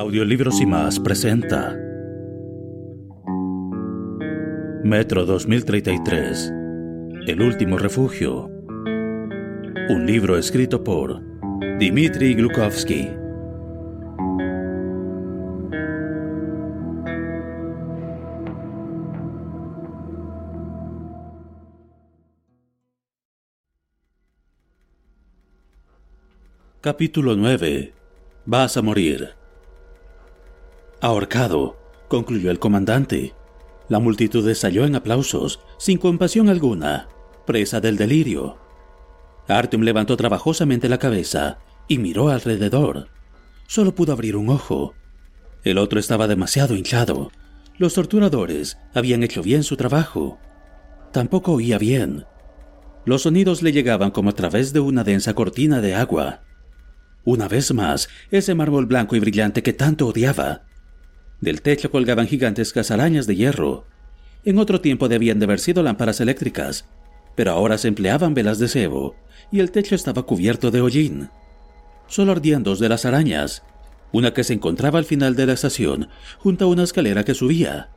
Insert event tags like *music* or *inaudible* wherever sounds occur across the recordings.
Audiolibros y más presenta. Metro 2033 El último refugio. Un libro escrito por Dmitry Glukovsky. Capítulo 9 Vas a morir Ahorcado, concluyó el comandante. La multitud estalló en aplausos, sin compasión alguna, presa del delirio. Artyom levantó trabajosamente la cabeza y miró alrededor. Solo pudo abrir un ojo. El otro estaba demasiado hinchado. Los torturadores habían hecho bien su trabajo. Tampoco oía bien. Los sonidos le llegaban como a través de una densa cortina de agua. Una vez más, ese mármol blanco y brillante que tanto odiaba del techo colgaban gigantescas arañas de hierro. En otro tiempo debían de haber sido lámparas eléctricas, pero ahora se empleaban velas de cebo y el techo estaba cubierto de hollín. Solo ardían dos de las arañas, una que se encontraba al final de la estación, junto a una escalera que subía,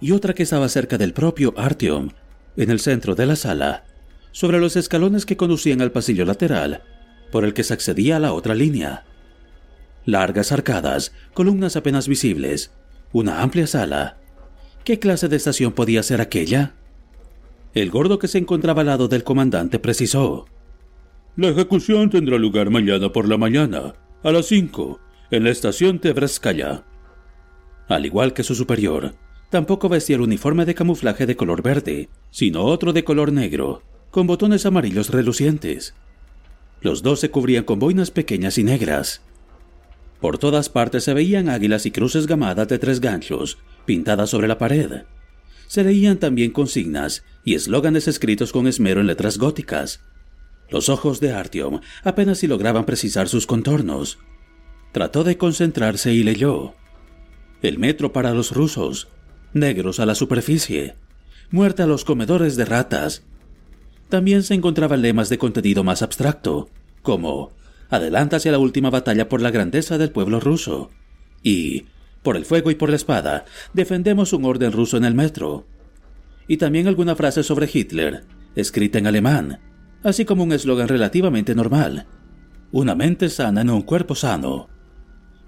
y otra que estaba cerca del propio Artyom, en el centro de la sala, sobre los escalones que conducían al pasillo lateral, por el que se accedía a la otra línea. Largas arcadas, columnas apenas visibles, una amplia sala. ¿Qué clase de estación podía ser aquella? El gordo que se encontraba al lado del comandante precisó. La ejecución tendrá lugar mañana por la mañana, a las cinco, en la estación Tebrskaya. Al igual que su superior, tampoco vestía el uniforme de camuflaje de color verde, sino otro de color negro, con botones amarillos relucientes. Los dos se cubrían con boinas pequeñas y negras. Por todas partes se veían águilas y cruces gamadas de tres ganchos, pintadas sobre la pared. Se leían también consignas y eslóganes escritos con esmero en letras góticas. Los ojos de Artyom apenas si lograban precisar sus contornos. Trató de concentrarse y leyó. El metro para los rusos, negros a la superficie, muerte a los comedores de ratas. También se encontraban lemas de contenido más abstracto, como adelanta hacia la última batalla por la grandeza del pueblo ruso. Y, por el fuego y por la espada, defendemos un orden ruso en el metro. Y también alguna frase sobre Hitler, escrita en alemán, así como un eslogan relativamente normal. Una mente sana en un cuerpo sano.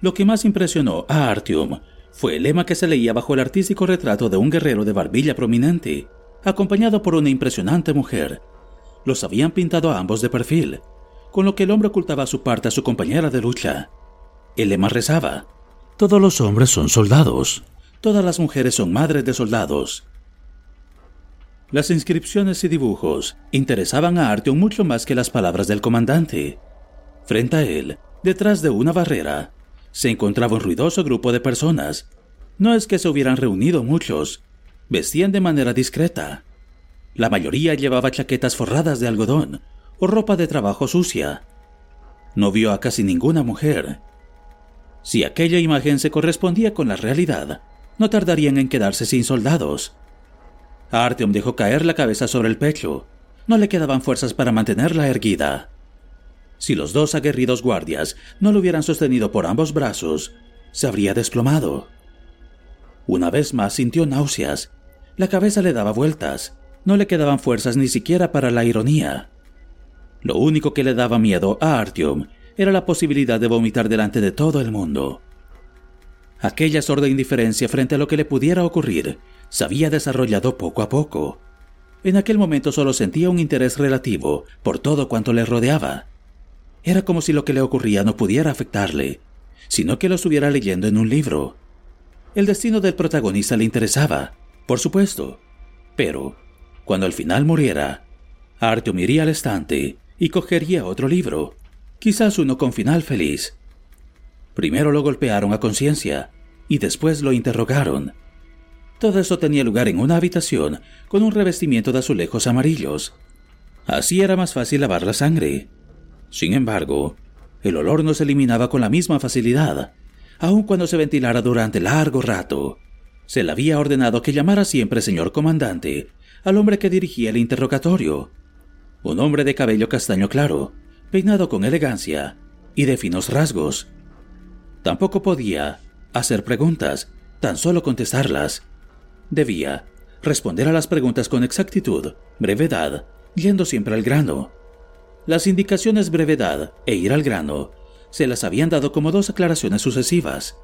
Lo que más impresionó a Artyom fue el lema que se leía bajo el artístico retrato de un guerrero de barbilla prominente, acompañado por una impresionante mujer. Los habían pintado a ambos de perfil, con lo que el hombre ocultaba su parte a su compañera de lucha. El lema rezaba, Todos los hombres son soldados, todas las mujeres son madres de soldados. Las inscripciones y dibujos interesaban a Artyom mucho más que las palabras del comandante. Frente a él, detrás de una barrera, se encontraba un ruidoso grupo de personas. No es que se hubieran reunido muchos, vestían de manera discreta. La mayoría llevaba chaquetas forradas de algodón, o ropa de trabajo sucia. No vio a casi ninguna mujer. Si aquella imagen se correspondía con la realidad, no tardarían en quedarse sin soldados. Artyom dejó caer la cabeza sobre el pecho. No le quedaban fuerzas para mantenerla erguida. Si los dos aguerridos guardias no lo hubieran sostenido por ambos brazos, se habría desplomado. Una vez más sintió náuseas. La cabeza le daba vueltas. No le quedaban fuerzas ni siquiera para la ironía. Lo único que le daba miedo a Artyom era la posibilidad de vomitar delante de todo el mundo. Aquella sorda indiferencia frente a lo que le pudiera ocurrir se había desarrollado poco a poco. En aquel momento solo sentía un interés relativo por todo cuanto le rodeaba. Era como si lo que le ocurría no pudiera afectarle, sino que lo estuviera leyendo en un libro. El destino del protagonista le interesaba, por supuesto, Pero, cuando al final muriera, Artyom iría al estante y cogería otro libro, quizás uno con final feliz. Primero lo golpearon a conciencia y después lo interrogaron. Todo eso tenía lugar en una habitación con un revestimiento de azulejos amarillos. Así era más fácil lavar la sangre. Sin embargo, el olor no se eliminaba con la misma facilidad, aun cuando se ventilara durante largo rato. Se le había ordenado que llamara siempre señor comandante al hombre que dirigía el interrogatorio. Un hombre de cabello castaño claro, peinado con elegancia y de finos rasgos. Tampoco podía hacer preguntas, tan solo contestarlas. Debía responder a las preguntas con exactitud, brevedad, yendo siempre al grano. Las indicaciones brevedad e ir al grano se las habían dado como dos aclaraciones sucesivas.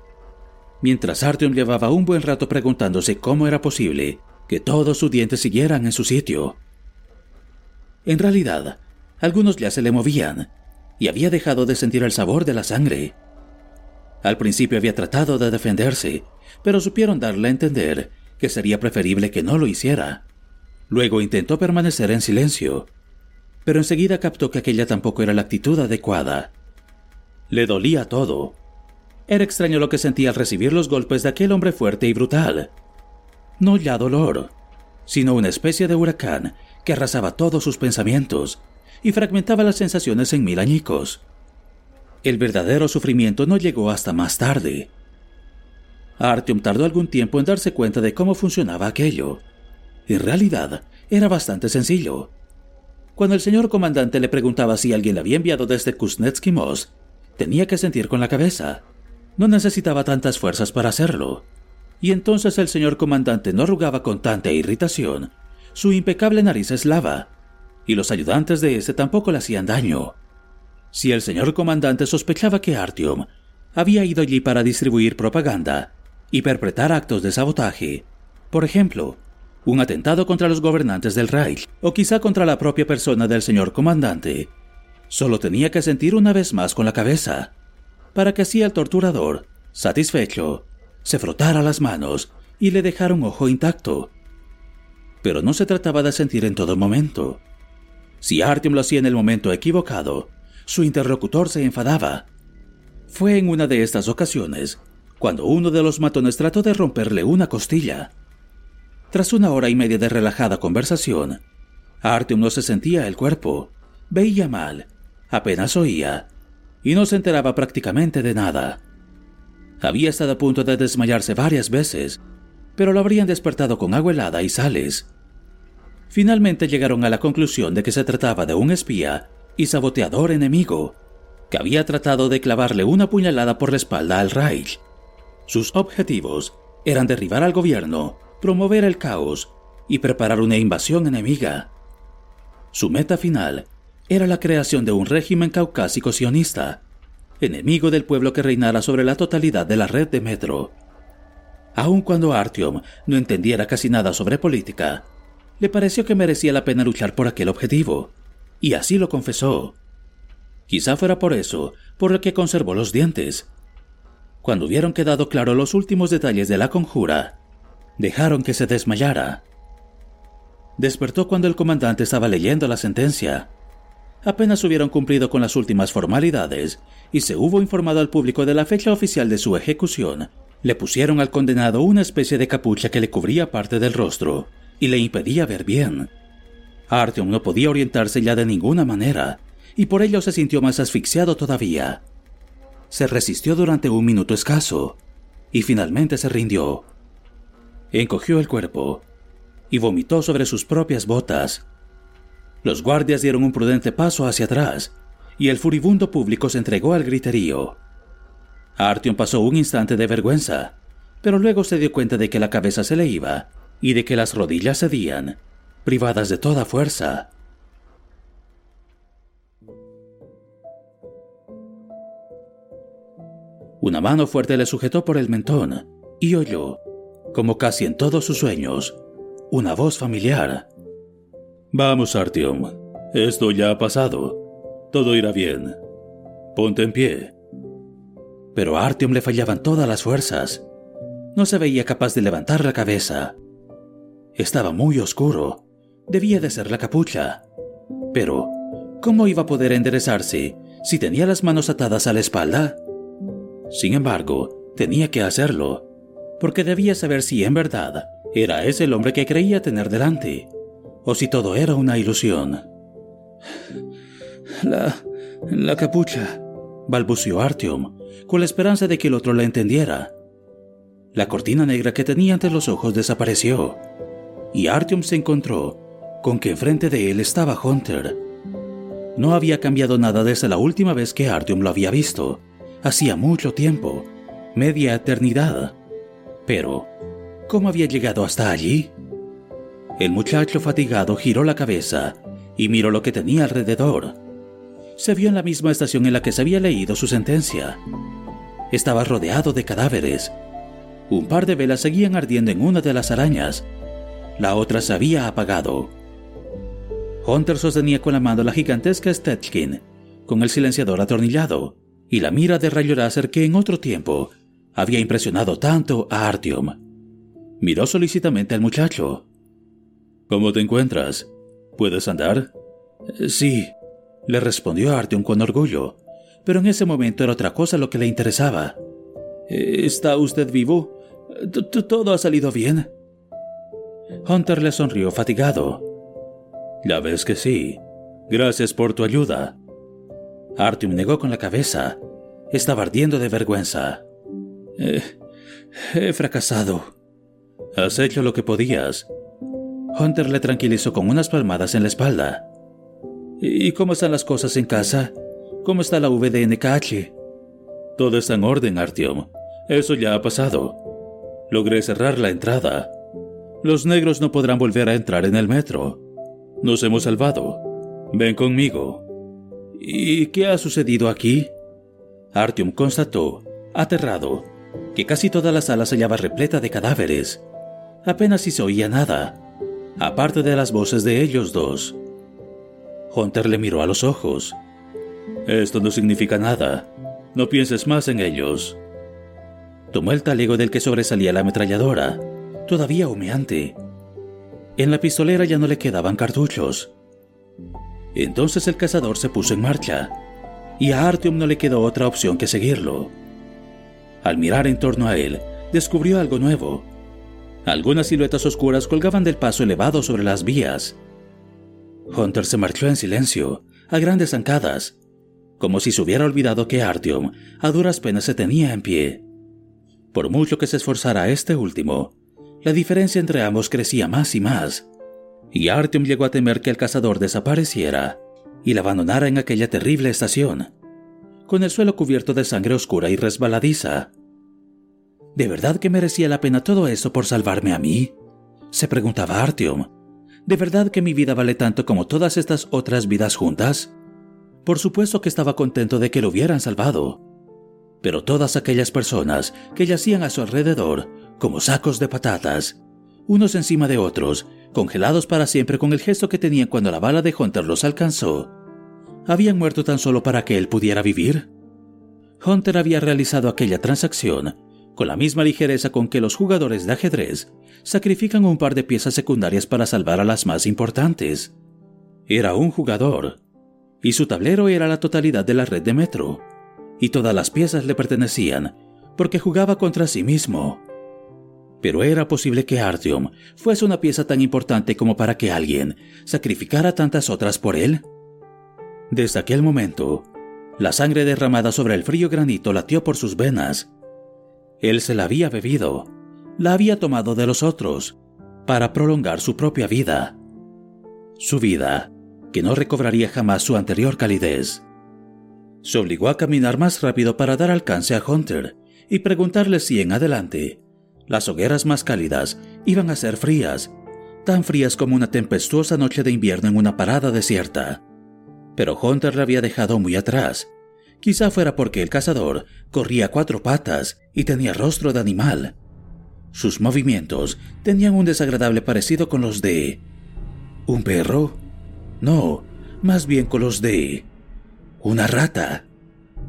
Mientras Artyom llevaba un buen rato preguntándose cómo era posible que todos sus dientes siguieran en su sitio. En realidad, algunos ya se le movían y había dejado de sentir el sabor de la sangre. Al principio había tratado de defenderse, pero supieron darle a entender que sería preferible que no lo hiciera. Luego intentó permanecer en silencio, pero enseguida captó que aquella tampoco era la actitud adecuada. Le dolía todo. Era extraño lo que sentía al recibir los golpes de aquel hombre fuerte y brutal. No ya dolor, sino una especie de huracán que arrasaba todos sus pensamientos y fragmentaba las sensaciones en mil añicos. El verdadero sufrimiento no llegó hasta más tarde. Artyom tardó algún tiempo en darse cuenta de cómo funcionaba aquello. En realidad, era bastante sencillo. Cuando el señor comandante le preguntaba si alguien le había enviado desde Kuznetsky Most, tenía que sentir con la cabeza. No necesitaba tantas fuerzas para hacerlo. Y entonces el señor comandante no arrugaba con tanta irritación su impecable nariz eslava, y los ayudantes de ese tampoco le hacían daño. Si el señor comandante sospechaba que Artyom había ido allí para distribuir propaganda y perpetrar actos de sabotaje, por ejemplo, un atentado contra los gobernantes del Reich o quizá contra la propia persona del señor comandante, solo tenía que sentir una vez más con la cabeza, para que así el torturador, satisfecho, se frotara las manos y le dejara un ojo intacto. Pero no se trataba de sentir en todo momento. Si Artyom lo hacía en el momento equivocado, su interlocutor se enfadaba. Fue en una de estas ocasiones cuando uno de los matones trató de romperle una costilla. Tras una hora y media de relajada conversación, Artyom no se sentía el cuerpo, veía mal, apenas oía, y no se enteraba prácticamente de nada. Había estado a punto de desmayarse varias veces, pero lo habrían despertado con agua helada y sales. Finalmente llegaron a la conclusión de que se trataba de un espía y saboteador enemigo, que había tratado de clavarle una puñalada por la espalda al Reich. Sus objetivos eran derribar al gobierno, promover el caos y preparar una invasión enemiga. Su meta final era la creación de un régimen caucásico sionista, enemigo del pueblo que reinara sobre la totalidad de la red de metro. Aun cuando Artyom no entendiera casi nada sobre política, le pareció que merecía la pena luchar por aquel objetivo y así lo confesó. Quizá fuera por eso por lo que conservó los dientes. Cuando hubieron quedado claros los últimos detalles de la conjura, dejaron que se desmayara. Despertó cuando el comandante estaba leyendo la sentencia. Apenas hubieron cumplido con las últimas formalidades y se hubo informado al público de la fecha oficial de su ejecución, le pusieron al condenado una especie de capucha que le cubría parte del rostro y le impedía ver bien. Artyom no podía orientarse ya de ninguna manera, y por ello se sintió más asfixiado todavía. Se resistió durante un minuto escaso, y finalmente se rindió. Encogió el cuerpo, y vomitó sobre sus propias botas. Los guardias dieron un prudente paso hacia atrás, y el furibundo público se entregó al griterío. Artyom pasó un instante de vergüenza, pero luego se dio cuenta de que la cabeza se le iba y de que las rodillas cedían privadas de toda fuerza. Una mano fuerte le sujetó por el mentón y oyó, como casi en todos sus sueños, una voz familiar. Vamos, Artyom. Esto ya ha pasado. Todo irá bien. Ponte en pie. Pero a Artyom le fallaban todas las fuerzas. No se veía capaz de levantar la cabeza. Estaba muy oscuro. Debía de ser la capucha. Pero, ¿cómo iba a poder enderezarse si tenía las manos atadas a la espalda? Sin embargo, tenía que hacerlo, porque debía saber si en verdad era ese el hombre que creía tener delante, o si todo era una ilusión. La... la capucha, balbuceó Artyom, con la esperanza de que el otro la entendiera. La cortina negra que tenía ante los ojos desapareció, y Artyom se encontró con que enfrente de él estaba Hunter. No había cambiado nada desde la última vez que Artyom lo había visto, hacía mucho tiempo, media eternidad. Pero, ¿cómo había llegado hasta allí? El muchacho fatigado giró la cabeza y miró lo que tenía alrededor. Se vio en la misma estación en la que se había leído su sentencia. Estaba rodeado de cadáveres. Un par de velas seguían ardiendo en una de las arañas. La otra se había apagado. Hunter sostenía con la mano la gigantesca Stetkin, con el silenciador atornillado, y la mira de rayo láser que en otro tiempo había impresionado tanto a Artyom. Miró solicitamente al muchacho. ¿Cómo te encuentras? ¿Puedes andar? Sí, le respondió Artyom con orgullo, pero en ese momento era otra cosa lo que le interesaba. ¿Está usted vivo? ¿Todo ha salido bien? Hunter le sonrió fatigado. Ya ves que sí. Gracias por tu ayuda. Artyom negó con la cabeza. Estaba ardiendo de vergüenza. Eh, he fracasado. Has hecho lo que podías. Hunter le tranquilizó con unas palmadas en la espalda. ¿Y cómo están las cosas en casa? ¿Cómo está la VDNKH? Todo está en orden, Artyom. Eso ya ha pasado. Logré cerrar la entrada. Los negros no podrán volver a entrar en el metro. Nos hemos salvado. Ven conmigo. ¿Y qué ha sucedido aquí? Artyom constató, aterrado, que casi toda la sala se hallaba repleta de cadáveres. Apenas si se oía nada, aparte de las voces de ellos dos. Hunter le miró a los ojos. Esto no significa nada. No pienses más en ellos. Tomó el talego del que sobresalía la ametralladora, todavía humeante, en la pistolera ya no le quedaban cartuchos. Entonces el cazador se puso en marcha, y a Artyom no le quedó otra opción que seguirlo. Al mirar en torno a él, descubrió algo nuevo. Algunas siluetas oscuras colgaban del paso elevado sobre las vías. Hunter se marchó en silencio, a grandes zancadas, como si se hubiera olvidado que Artyom a duras penas se tenía en pie. Por mucho que se esforzara este último, la diferencia entre ambos crecía más y más, y Artyom llegó a temer que el cazador desapareciera y la abandonara en aquella terrible estación, con el suelo cubierto de sangre oscura y resbaladiza. ¿De verdad que merecía la pena todo eso por salvarme a mí? se preguntaba Artyom. ¿De verdad que mi vida vale tanto como todas estas otras vidas juntas? Por supuesto que estaba contento de que lo hubieran salvado. Pero todas aquellas personas que yacían a su alrededor como sacos de patatas, unos encima de otros, congelados para siempre con el gesto que tenían cuando la bala de Hunter los alcanzó. ¿Habían muerto tan solo para que él pudiera vivir? Hunter había realizado aquella transacción con la misma ligereza con que los jugadores de ajedrez sacrifican un par de piezas secundarias para salvar a las más importantes. Era un jugador, y su tablero era la totalidad de la red de metro, y todas las piezas le pertenecían porque jugaba contra sí mismo. Pero era posible que Artyom fuese una pieza tan importante como para que alguien sacrificara tantas otras por él. Desde aquel momento, la sangre derramada sobre el frío granito latió por sus venas. Él se la había bebido, la había tomado de los otros, para prolongar su propia vida. Su vida, que no recobraría jamás su anterior calidez. Se obligó a caminar más rápido para dar alcance a Hunter y preguntarle si en adelante las hogueras más cálidas iban a ser frías, tan frías como una tempestuosa noche de invierno en una parada desierta. Pero Hunter la había dejado muy atrás. Quizá fuera porque el cazador corría cuatro patas y tenía rostro de animal. Sus movimientos tenían un desagradable parecido con los de... ¿Un perro? No, más bien con los de... ¿Una rata?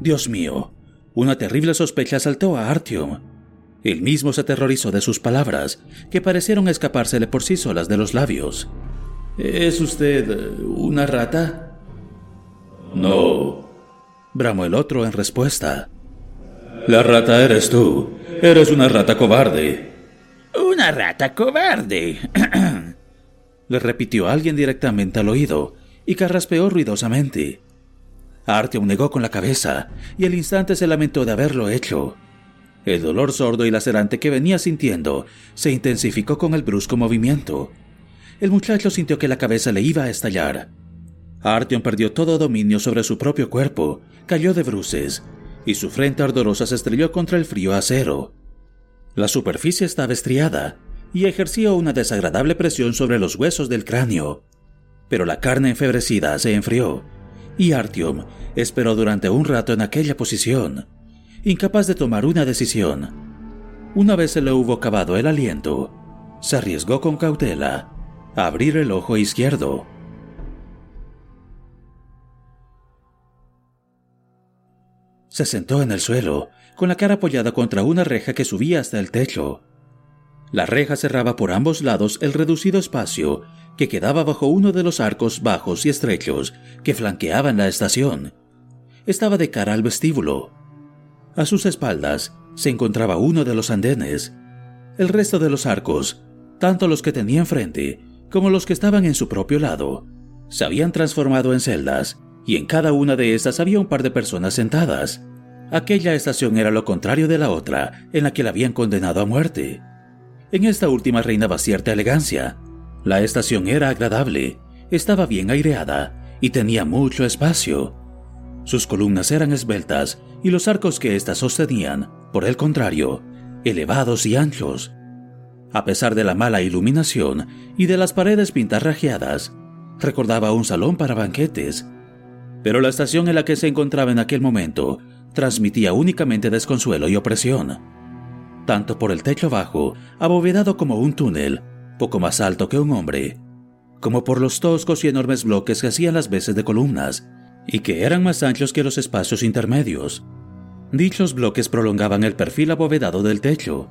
Dios mío, una terrible sospecha asaltó a Artyom Él mismo se aterrorizó de sus palabras, que parecieron escapársele por sí solas de los labios. ¿Es usted una rata? No, bramó el otro en respuesta. La rata eres tú. Eres una rata cobarde. Una rata cobarde. *clears throat* Le repitió alguien directamente al oído y carraspeó ruidosamente. Artyom negó con la cabeza y al instante se lamentó de haberlo hecho. El dolor sordo y lacerante que venía sintiendo se intensificó con el brusco movimiento. El muchacho sintió que la cabeza le iba a estallar. Artyom perdió todo dominio sobre su propio cuerpo, cayó de bruces, y su frente ardorosa se estrelló contra el frío acero. La superficie estaba estriada y ejercía una desagradable presión sobre los huesos del cráneo. Pero la carne enfebrecida se enfrió, y Artyom esperó durante un rato en aquella posición incapaz de tomar una decisión. Una vez se le hubo acabado el aliento, se arriesgó con cautela a abrir el ojo izquierdo. Se sentó en el suelo, con la cara apoyada contra una reja que subía hasta el techo. La reja cerraba por ambos lados el reducido espacio que quedaba bajo uno de los arcos bajos y estrechos que flanqueaban la estación. Estaba de cara al vestíbulo. A sus espaldas se encontraba uno de los andenes. El resto de los arcos, tanto los que tenía enfrente como los que estaban en su propio lado, se habían transformado en celdas, y en cada una de estas había un par de personas sentadas. Aquella estación era lo contrario de la otra, en la que la habían condenado a muerte. En esta última reinaba cierta elegancia. La estación era agradable, estaba bien aireada y tenía mucho espacio. Sus columnas eran esbeltas y los arcos que éstas sostenían, por el contrario, elevados y anchos. A pesar de la mala iluminación y de las paredes pintarrajeadas, recordaba un salón para banquetes. Pero la estación en la que se encontraba en aquel momento transmitía únicamente desconsuelo y opresión. Tanto por el techo bajo, abovedado como un túnel, poco más alto que un hombre, como por los toscos y enormes bloques que hacían las veces de columnas, y que eran más anchos que los espacios intermedios. Dichos bloques prolongaban el perfil abovedado del techo,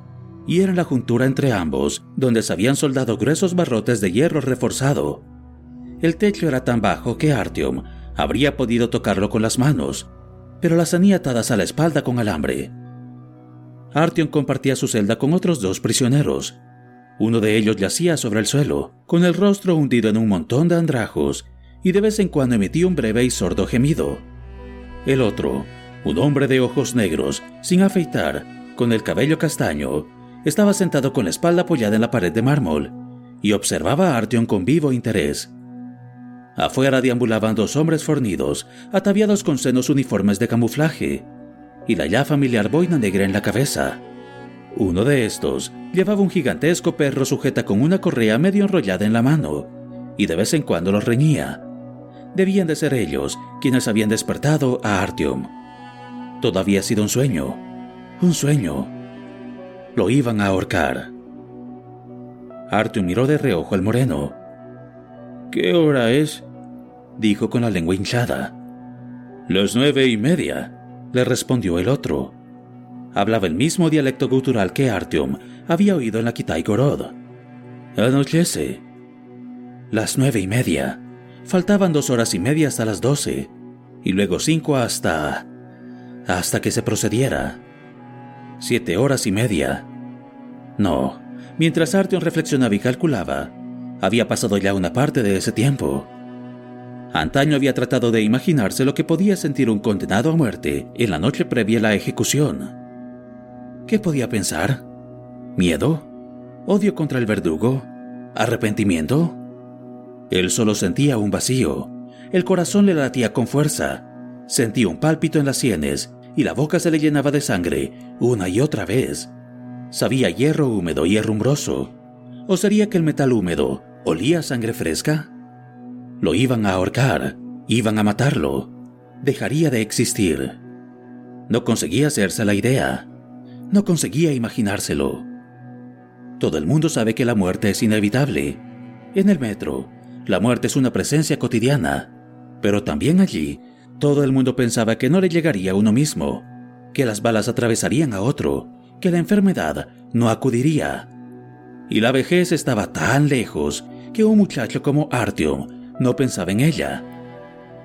y eran la juntura entre ambos donde se habían soldado gruesos barrotes de hierro reforzado. El techo era tan bajo que Artyom habría podido tocarlo con las manos, pero las tenía atadas a la espalda con alambre. Artyom compartía su celda con otros dos prisioneros. Uno de ellos yacía sobre el suelo, con el rostro hundido en un montón de andrajos y de vez en cuando emitía un breve y sordo gemido. El otro, un hombre de ojos negros, sin afeitar, con el cabello castaño, estaba sentado con la espalda apoyada en la pared de mármol y observaba a Artyom con vivo interés. Afuera deambulaban dos hombres fornidos, ataviados con senos uniformes de camuflaje, y la ya familiar boina negra en la cabeza. Uno de estos llevaba un gigantesco perro sujeta con una correa medio enrollada en la mano, y de vez en cuando los reñía. Debían de ser ellos quienes habían despertado a Artyom. Todo había sido un sueño, un sueño. Lo iban a ahorcar. Artyom miró de reojo al moreno. ¿Qué hora es? dijo con la lengua hinchada. Las nueve y media, le respondió el otro. Hablaba el mismo dialecto gutural que Artyom había oído en la Kitai Gorod. Anochece. Las nueve y media. Faltaban dos horas y media hasta las doce, y luego cinco hasta... hasta que se procediera. Siete horas y media. No, mientras Artyom reflexionaba y calculaba, había pasado ya una parte de ese tiempo. Antaño había tratado de imaginarse lo que podía sentir un condenado a muerte en la noche previa a la ejecución. ¿Qué podía pensar? ¿Miedo? ¿Odio contra el verdugo? ¿Arrepentimiento? Él solo sentía un vacío. El corazón le latía con fuerza. Sentía un pálpito en las sienes y la boca se le llenaba de sangre una y otra vez. Sabía hierro húmedo y herrumbroso. ¿O sería que el metal húmedo olía sangre fresca? Lo iban a ahorcar, iban a matarlo. Dejaría de existir. No conseguía hacerse la idea. No conseguía imaginárselo. Todo el mundo sabe que la muerte es inevitable. En el metro, la muerte es una presencia cotidiana, pero también allí todo el mundo pensaba que no le llegaría a uno mismo, que las balas atravesarían a otro, que la enfermedad no acudiría. Y la vejez estaba tan lejos que un muchacho como Artyom no pensaba en ella.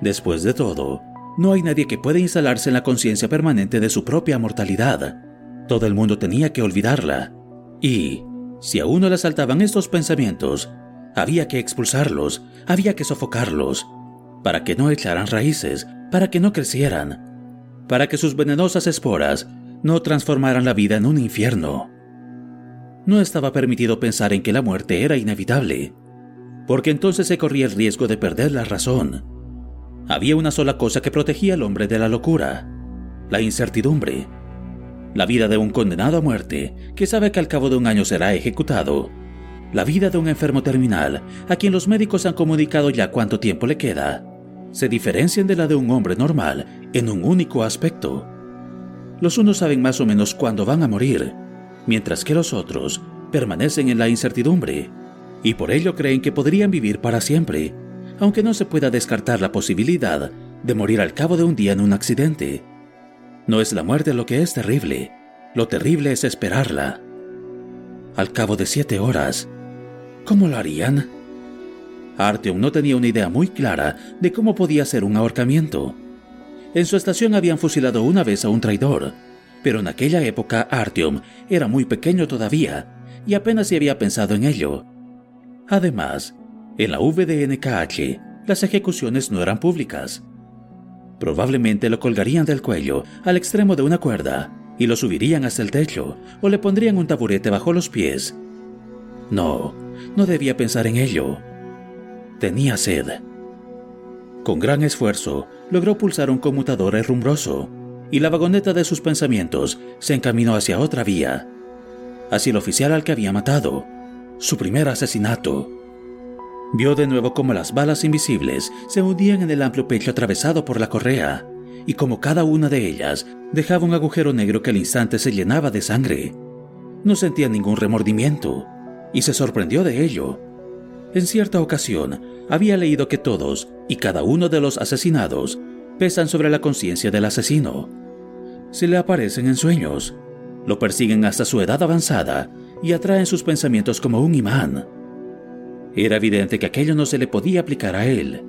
Después de todo, no hay nadie que pueda instalarse en la conciencia permanente de su propia mortalidad. Todo el mundo tenía que olvidarla. Y, si a uno le saltaban estos pensamientos, había que expulsarlos, había que sofocarlos, para que no echaran raíces, para que no crecieran, para que sus venenosas esporas no transformaran la vida en un infierno. No estaba permitido pensar en que la muerte era inevitable, porque entonces se corría el riesgo de perder la razón. Había una sola cosa que protegía al hombre de la locura, la incertidumbre. La vida de un condenado a muerte, que sabe que al cabo de un año será ejecutado. La vida de un enfermo terminal, a quien los médicos han comunicado ya cuánto tiempo le queda, se diferencian de la de un hombre normal en un único aspecto. Los unos saben más o menos cuándo van a morir, mientras que los otros permanecen en la incertidumbre y por ello creen que podrían vivir para siempre, aunque no se pueda descartar la posibilidad de morir al cabo de un día en un accidente. No es la muerte lo que es terrible, lo terrible es esperarla. Al cabo de siete horas, ¿cómo lo harían? Artyom no tenía una idea muy clara de cómo podía ser un ahorcamiento. En su estación habían fusilado una vez a un traidor, pero en aquella época Artyom era muy pequeño todavía y apenas se había pensado en ello. Además, en la VDNKH las ejecuciones no eran públicas. Probablemente lo colgarían del cuello al extremo de una cuerda y lo subirían hasta el techo o le pondrían un taburete bajo los pies. No, no debía pensar en ello. Tenía sed. Con gran esfuerzo, logró pulsar un conmutador herrumbroso y la vagoneta de sus pensamientos se encaminó hacia otra vía, hacia el oficial al que había matado, su primer asesinato. Vio de nuevo cómo las balas invisibles se hundían en el amplio pecho atravesado por la correa, y como cada una de ellas dejaba un agujero negro que al instante se llenaba de sangre. No sentía ningún remordimiento, y se sorprendió de ello. En cierta ocasión, había leído que todos y cada uno de los asesinados pesan sobre la conciencia del asesino. Se le aparecen en sueños, lo persiguen hasta su edad avanzada y atraen sus pensamientos como un imán. Era evidente que aquello no se le podía aplicar a él.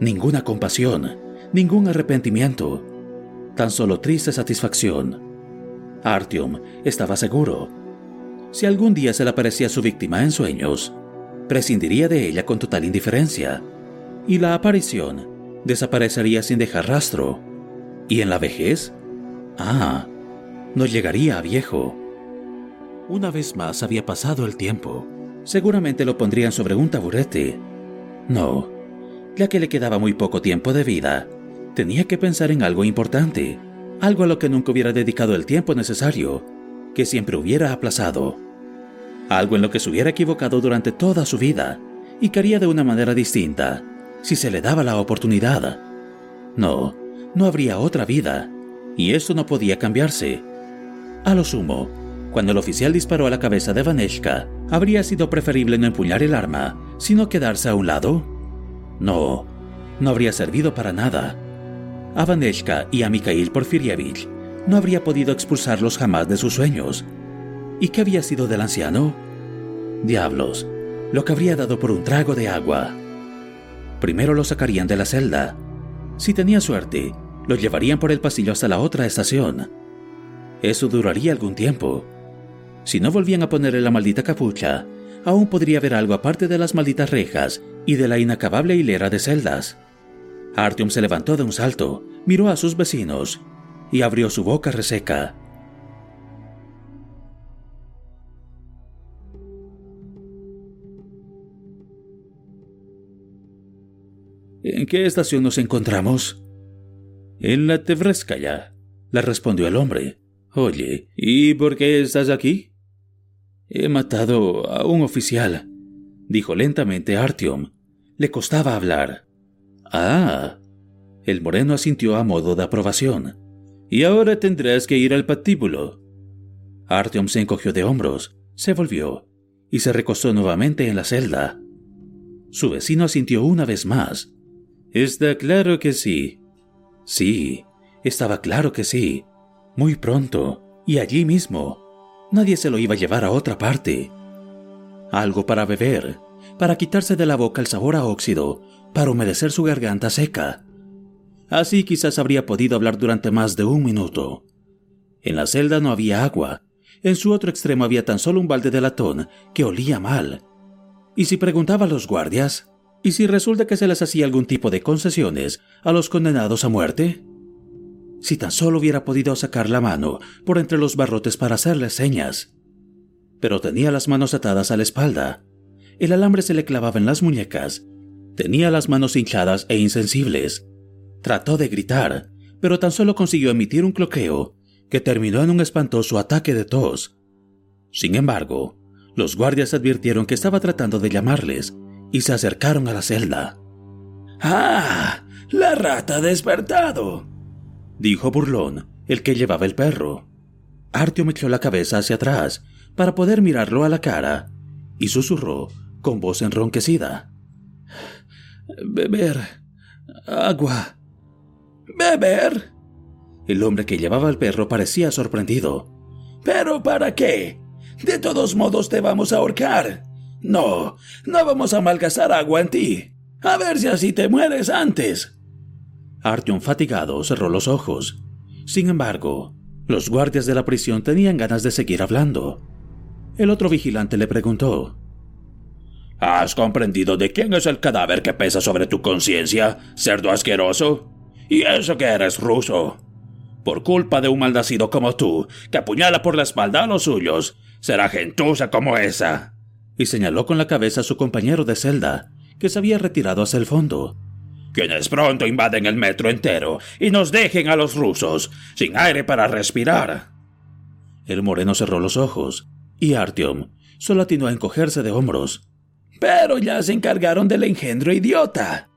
Ninguna compasión, ningún arrepentimiento, tan solo triste satisfacción. Artyom estaba seguro. Si algún día se le aparecía su víctima en sueños, prescindiría de ella con total indiferencia, y la aparición desaparecería sin dejar rastro. ¿Y en la vejez? Ah, no llegaría a viejo. Una vez más había pasado el tiempo. Seguramente lo pondrían sobre un taburete. No, ya que le quedaba muy poco tiempo de vida, tenía que pensar en algo importante, algo a lo que nunca hubiera dedicado el tiempo necesario, que siempre hubiera aplazado, algo en lo que se hubiera equivocado durante toda su vida y que haría de una manera distinta si se le daba la oportunidad. No, no habría otra vida, y eso no podía cambiarse. A lo sumo, cuando el oficial disparó a la cabeza de Vaneshka, ¿habría sido preferible no empuñar el arma, sino quedarse a un lado? No, no habría servido para nada. A Vaneshka y a Mikhail Porfirievich no habría podido expulsarlos jamás de sus sueños. ¿Y qué había sido del anciano? Diablos, lo que habría dado por un trago de agua. Primero lo sacarían de la celda. Si tenía suerte, lo llevarían por el pasillo hasta la otra estación. Eso duraría algún tiempo. Si no volvían a ponerle la maldita capucha, aún podría ver algo aparte de las malditas rejas y de la inacabable hilera de celdas. Artyom se levantó de un salto, miró a sus vecinos y abrió su boca reseca. ¿En qué estación nos encontramos? En la Tevreskaya, le respondió el hombre. Oye, ¿y por qué estás aquí? He matado a un oficial, dijo lentamente Artyom. Le costaba hablar. Ah. El moreno asintió a modo de aprobación. Y ahora tendrás que ir al patíbulo. Artyom se encogió de hombros, se volvió y se recostó nuevamente en la celda. Su vecino asintió una vez más. Está claro que sí. Sí, estaba claro que sí. Muy pronto, y allí mismo. Nadie se lo iba a llevar a otra parte. Algo para beber, para quitarse de la boca el sabor a óxido, para humedecer su garganta seca. Así quizás habría podido hablar durante más de un minuto. En la celda no había agua. En su otro extremo había tan solo un balde de latón que olía mal. Y si preguntaba a los guardias, ¿y si resulta que se les hacía algún tipo de concesiones a los condenados a muerte? Si tan solo hubiera podido sacar la mano por entre los barrotes para hacerles señas. Pero tenía las manos atadas a la espalda. El alambre se le clavaba en las muñecas. Tenía las manos hinchadas e insensibles. Trató de gritar, pero tan solo consiguió emitir un cloqueo que terminó en un espantoso ataque de tos. Sin embargo, los guardias advirtieron que estaba tratando de llamarles y se acercaron a la celda. ¡Ah! La rata ha despertado, dijo burlón, el que llevaba el perro. Artio echó la cabeza hacia atrás para poder mirarlo a la cara y susurró con voz enronquecida. Beber. Agua. ¿Beber? El hombre que llevaba al perro parecía sorprendido. ¿Pero para qué? De todos modos te vamos a ahorcar. No, no vamos a malgastar agua en ti. A ver si así te mueres antes. Artyom fatigado cerró los ojos. Sin embargo, los guardias de la prisión tenían ganas de seguir hablando. El otro vigilante le preguntó. ¿Has comprendido de quién es el cadáver que pesa sobre tu conciencia, cerdo asqueroso? Y eso que eres ruso. Por culpa de un malnacido como tú, que apuñala por la espalda a los suyos, será gentuza como esa. Y señaló con la cabeza a su compañero de celda, que se había retirado hacia el fondo quienes pronto invaden el metro entero y nos dejen a los rusos sin aire para respirar. El moreno cerró los ojos y Artyom solo atinó a encogerse de hombros. Pero ya se encargaron del engendro idiota,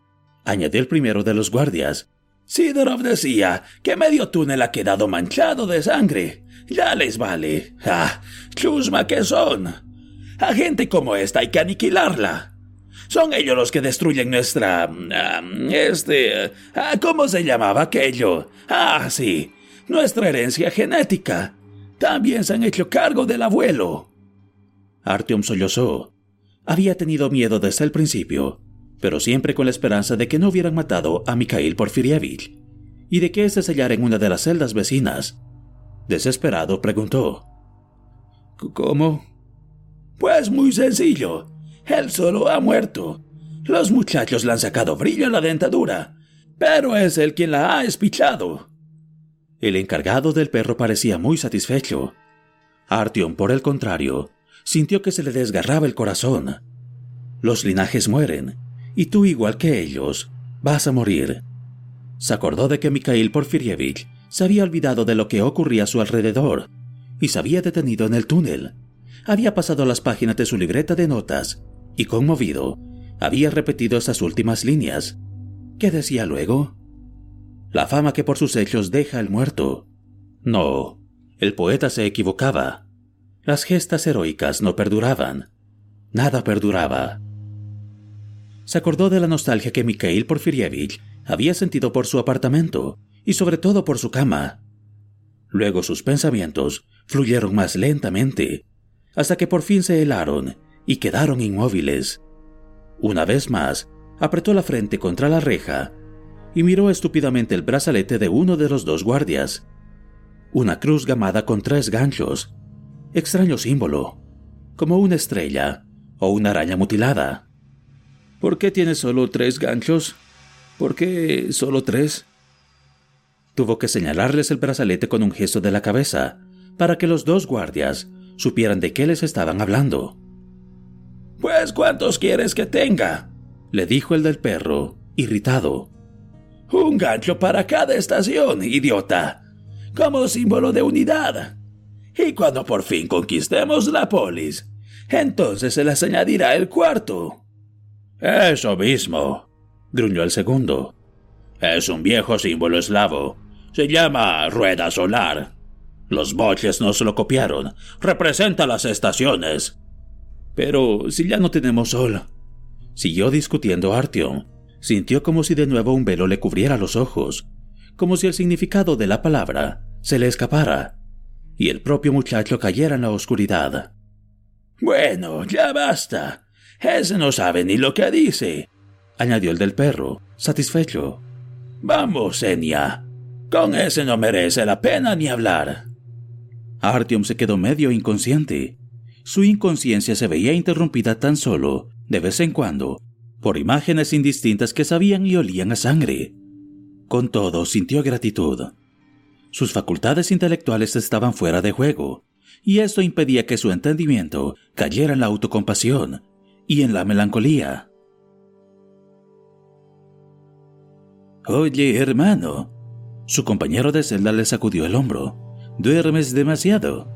añadió el primero de los guardias. Sidorov decía que medio túnel ha quedado manchado de sangre. Ya les vale. ¡Ah! ¡Chusma que son! A gente como esta hay que aniquilarla. Son ellos los que destruyen nuestra... Ah, este... Ah, ¿Cómo se llamaba aquello? Ah, sí. Nuestra herencia genética. También se han hecho cargo del abuelo. Artyom sollozó. Había tenido miedo desde el principio, pero siempre con la esperanza de que no hubieran matado a Mikhail Porfirievich y de que éste sellara en una de las celdas vecinas. Desesperado preguntó: ¿Cómo? Pues muy sencillo. Él solo ha muerto. Los muchachos le han sacado brillo a la dentadura, pero es él quien la ha espichado. El encargado del perro parecía muy satisfecho. Artyom, por el contrario, sintió que se le desgarraba el corazón. Los linajes mueren, y tú, igual que ellos, vas a morir. Se acordó de que Mikhail Porfirievich se había olvidado de lo que ocurría a su alrededor y se había detenido en el túnel. Había pasado las páginas de su libreta de notas y conmovido, había repetido esas últimas líneas. ¿Qué decía luego? La fama que por sus hechos deja el muerto. No, el poeta se equivocaba. Las gestas heroicas no perduraban. Nada perduraba. Se acordó de la nostalgia que Mikhail Porfirievich había sentido por su apartamento y sobre todo por su cama. Luego sus pensamientos fluyeron más lentamente, hasta que por fin se helaron y quedaron inmóviles. Una vez más, apretó la frente contra la reja y miró estúpidamente el brazalete de uno de los dos guardias. Una cruz gamada con tres ganchos. Extraño símbolo, como una estrella o una araña mutilada. ¿Por qué tiene solo tres ganchos? ¿Por qué solo tres? Tuvo que señalarles el brazalete con un gesto de la cabeza para que los dos guardias supieran de qué les estaban hablando. Pues ¿cuántos quieres que tenga? le dijo el del perro, irritado. Un gancho para cada estación, idiota, como símbolo de unidad. Y cuando por fin conquistemos la polis, entonces se les añadirá el cuarto. Eso mismo, gruñó el segundo. Es un viejo símbolo eslavo. Se llama rueda solar. Los boches nos lo copiaron. Representa las estaciones. Pero si ya no tenemos sol. Siguió discutiendo Artyom. Sintió como si de nuevo un velo le cubriera los ojos, como si el significado de la palabra se le escapara. y el propio muchacho cayera en la oscuridad. Bueno, ya basta. Ese no sabe ni lo que dice, añadió el del perro, satisfecho. Vamos, Enya. Con ese no merece la pena ni hablar. Artyom se quedó medio inconsciente. Su inconsciencia se veía interrumpida tan solo, de vez en cuando, por imágenes indistintas que sabían y olían a sangre. Con todo, sintió gratitud. Sus facultades intelectuales estaban fuera de juego, y esto impedía que su entendimiento cayera en la autocompasión y en la melancolía. Oye, hermano. Su compañero de celda le sacudió el hombro. Duermes demasiado.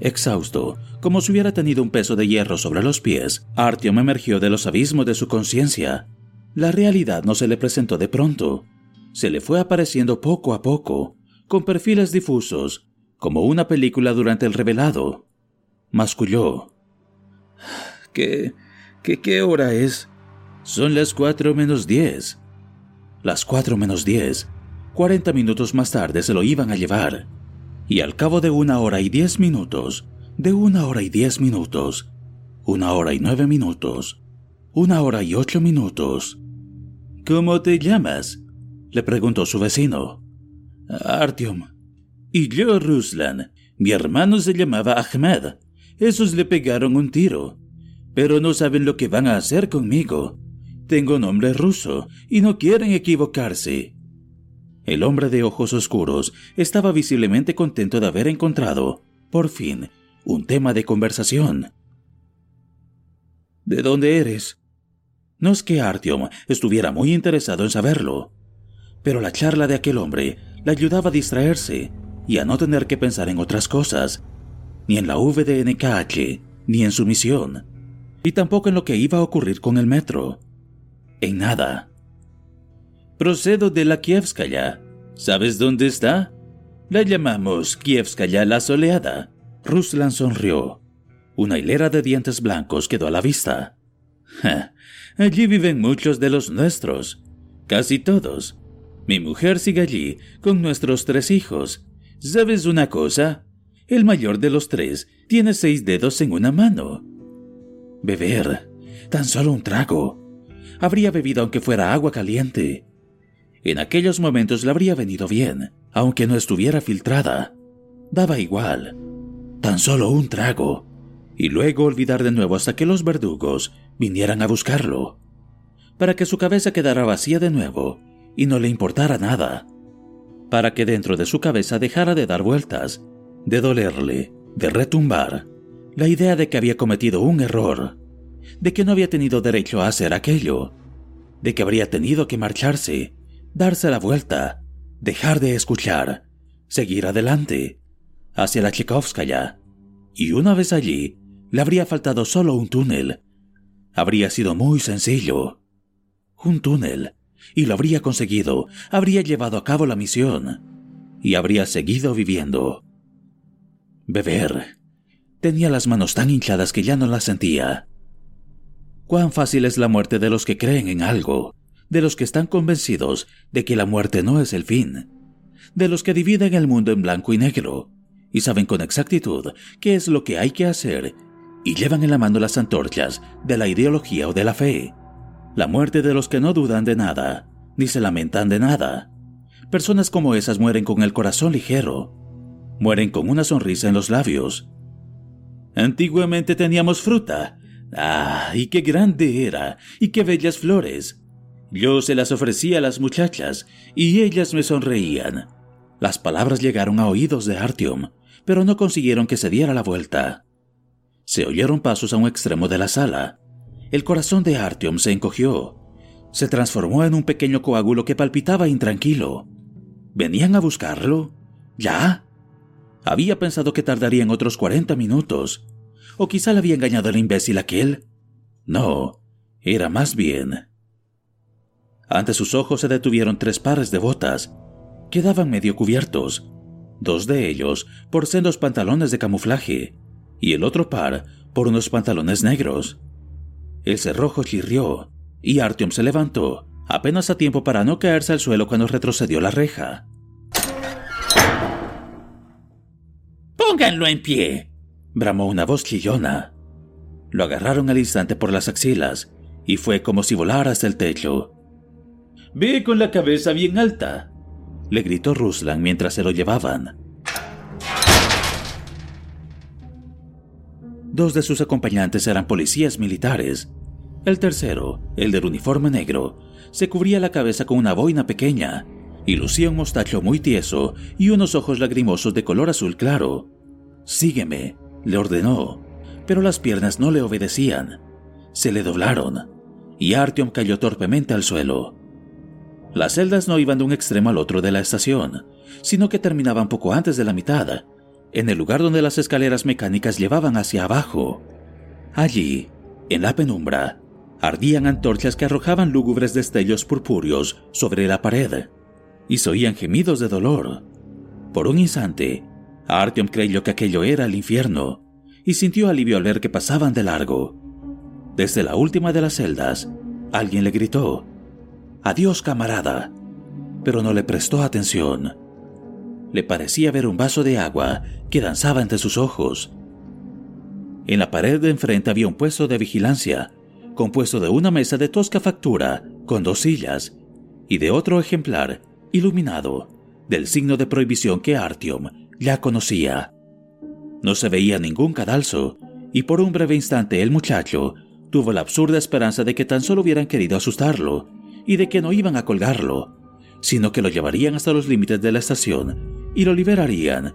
Exhausto, como si hubiera tenido un peso de hierro sobre los pies, Artyom emergió de los abismos de su conciencia. La realidad no se le presentó de pronto. Se le fue apareciendo poco a poco, con perfiles difusos, como una película durante el revelado. Masculló. ¿Qué, qué, qué hora es? Son las cuatro menos diez. Las cuatro menos diez. Cuarenta minutos más tarde se lo iban a llevar. Y al cabo de una hora y diez minutos, de una hora y diez minutos, una hora y nueve minutos, una hora y ocho minutos. ¿Cómo te llamas? le preguntó su vecino. Artyom. Y yo, Ruslan. Mi hermano se llamaba Ahmed. Esos le pegaron un tiro. Pero no saben lo que van a hacer conmigo. Tengo nombre ruso y no quieren equivocarse. El hombre de ojos oscuros estaba visiblemente contento de haber encontrado, por fin, un tema de conversación. ¿De dónde eres? No es que Artyom estuviera muy interesado en saberlo, pero la charla de aquel hombre le ayudaba a distraerse y a no tener que pensar en otras cosas, ni en la VDNKH, ni en su misión, y tampoco en lo que iba a ocurrir con el metro. En nada. Procedo de la Kievskaya. ¿Sabes dónde está? La llamamos Kievskaya la soleada. Ruslan sonrió. Una hilera de dientes blancos quedó a la vista. allí viven muchos de los nuestros. Casi todos. Mi mujer sigue allí con nuestros tres hijos ¿Sabes una cosa? El mayor de los tres tiene seis dedos en una mano. Beber. Tan solo un trago. Habría bebido aunque fuera agua caliente. En aquellos momentos le habría venido bien, aunque no estuviera filtrada. Daba igual. Tan solo un trago. Y luego olvidar de nuevo hasta que los verdugos vinieran a buscarlo. Para que su cabeza quedara vacía de nuevo y no le importara nada para que dentro de su cabeza dejara de dar vueltas, de dolerle, de retumbar, la idea de que había cometido un error, de que no había tenido derecho a hacer aquello, de que habría tenido que marcharse, darse la vuelta, dejar de escuchar, seguir adelante, hacia la Tchaikovskaya. Y una vez allí, le habría faltado solo un túnel. Habría sido muy sencillo. Un túnel y lo habría conseguido, habría llevado a cabo la misión y habría seguido viviendo. Beber. Tenía las manos tan hinchadas que ya no las sentía. Cuán fácil es la muerte de los que creen en algo, de los que están convencidos de que la muerte no es el fin, de los que dividen el mundo en blanco y negro y saben con exactitud qué es lo que hay que hacer y llevan en la mano las antorchas de la ideología o de la fe la muerte de los que no dudan de nada, ni se lamentan de nada. Personas como esas mueren con el corazón ligero, mueren con una sonrisa en los labios. Antiguamente teníamos fruta. Ah, y qué grande era, y qué bellas flores. Yo se las ofrecía a las muchachas, y ellas me sonreían. Las palabras llegaron a oídos de Artyom, pero no consiguieron que se diera la vuelta. Se oyeron pasos a un extremo de la sala, el corazón de Artyom se encogió. Se transformó en un pequeño coágulo que palpitaba intranquilo. ¿Venían a buscarlo? ¿Ya? Había pensado que tardarían otros 40 minutos. O quizá le había engañado el imbécil aquel. No, era más bien. Ante sus ojos se detuvieron tres pares de botas. Quedaban medio cubiertos. Dos de ellos por sendos pantalones de camuflaje y el otro par por unos pantalones negros. El cerrojo chirrió y Artyom se levantó, apenas a tiempo para no caerse al suelo cuando retrocedió la reja. Pónganlo en pie, bramó una voz chillona. Lo agarraron al instante por las axilas y fue como si volara hasta el techo. Ve con la cabeza bien alta, le gritó Ruslan mientras se lo llevaban. Dos de sus acompañantes eran policías militares. El tercero, el del uniforme negro, se cubría la cabeza con una boina pequeña y lucía un mostacho muy tieso y unos ojos lagrimosos de color azul claro. Sígueme, le ordenó, pero las piernas no le obedecían. Se le doblaron y Artyom cayó torpemente al suelo. Las celdas no iban de un extremo al otro de la estación, sino que terminaban poco antes de la mitad, en el lugar donde las escaleras mecánicas llevaban hacia abajo. Allí, en la penumbra, ardían antorchas que arrojaban lúgubres destellos purpúreos sobre la pared, y se oían gemidos de dolor. Por un instante, Artyom creyó que aquello era el infierno, y sintió alivio al ver que pasaban de largo. Desde la última de las celdas, alguien le gritó, Adiós camarada, pero no le prestó atención le parecía ver un vaso de agua que danzaba entre sus ojos. En la pared de enfrente había un puesto de vigilancia, compuesto de una mesa de tosca factura con dos sillas y de otro ejemplar iluminado del signo de prohibición que Artyom ya conocía. No se veía ningún cadalso y por un breve instante el muchacho tuvo la absurda esperanza de que tan solo hubieran querido asustarlo y de que no iban a colgarlo, sino que lo llevarían hasta los límites de la estación y lo liberarían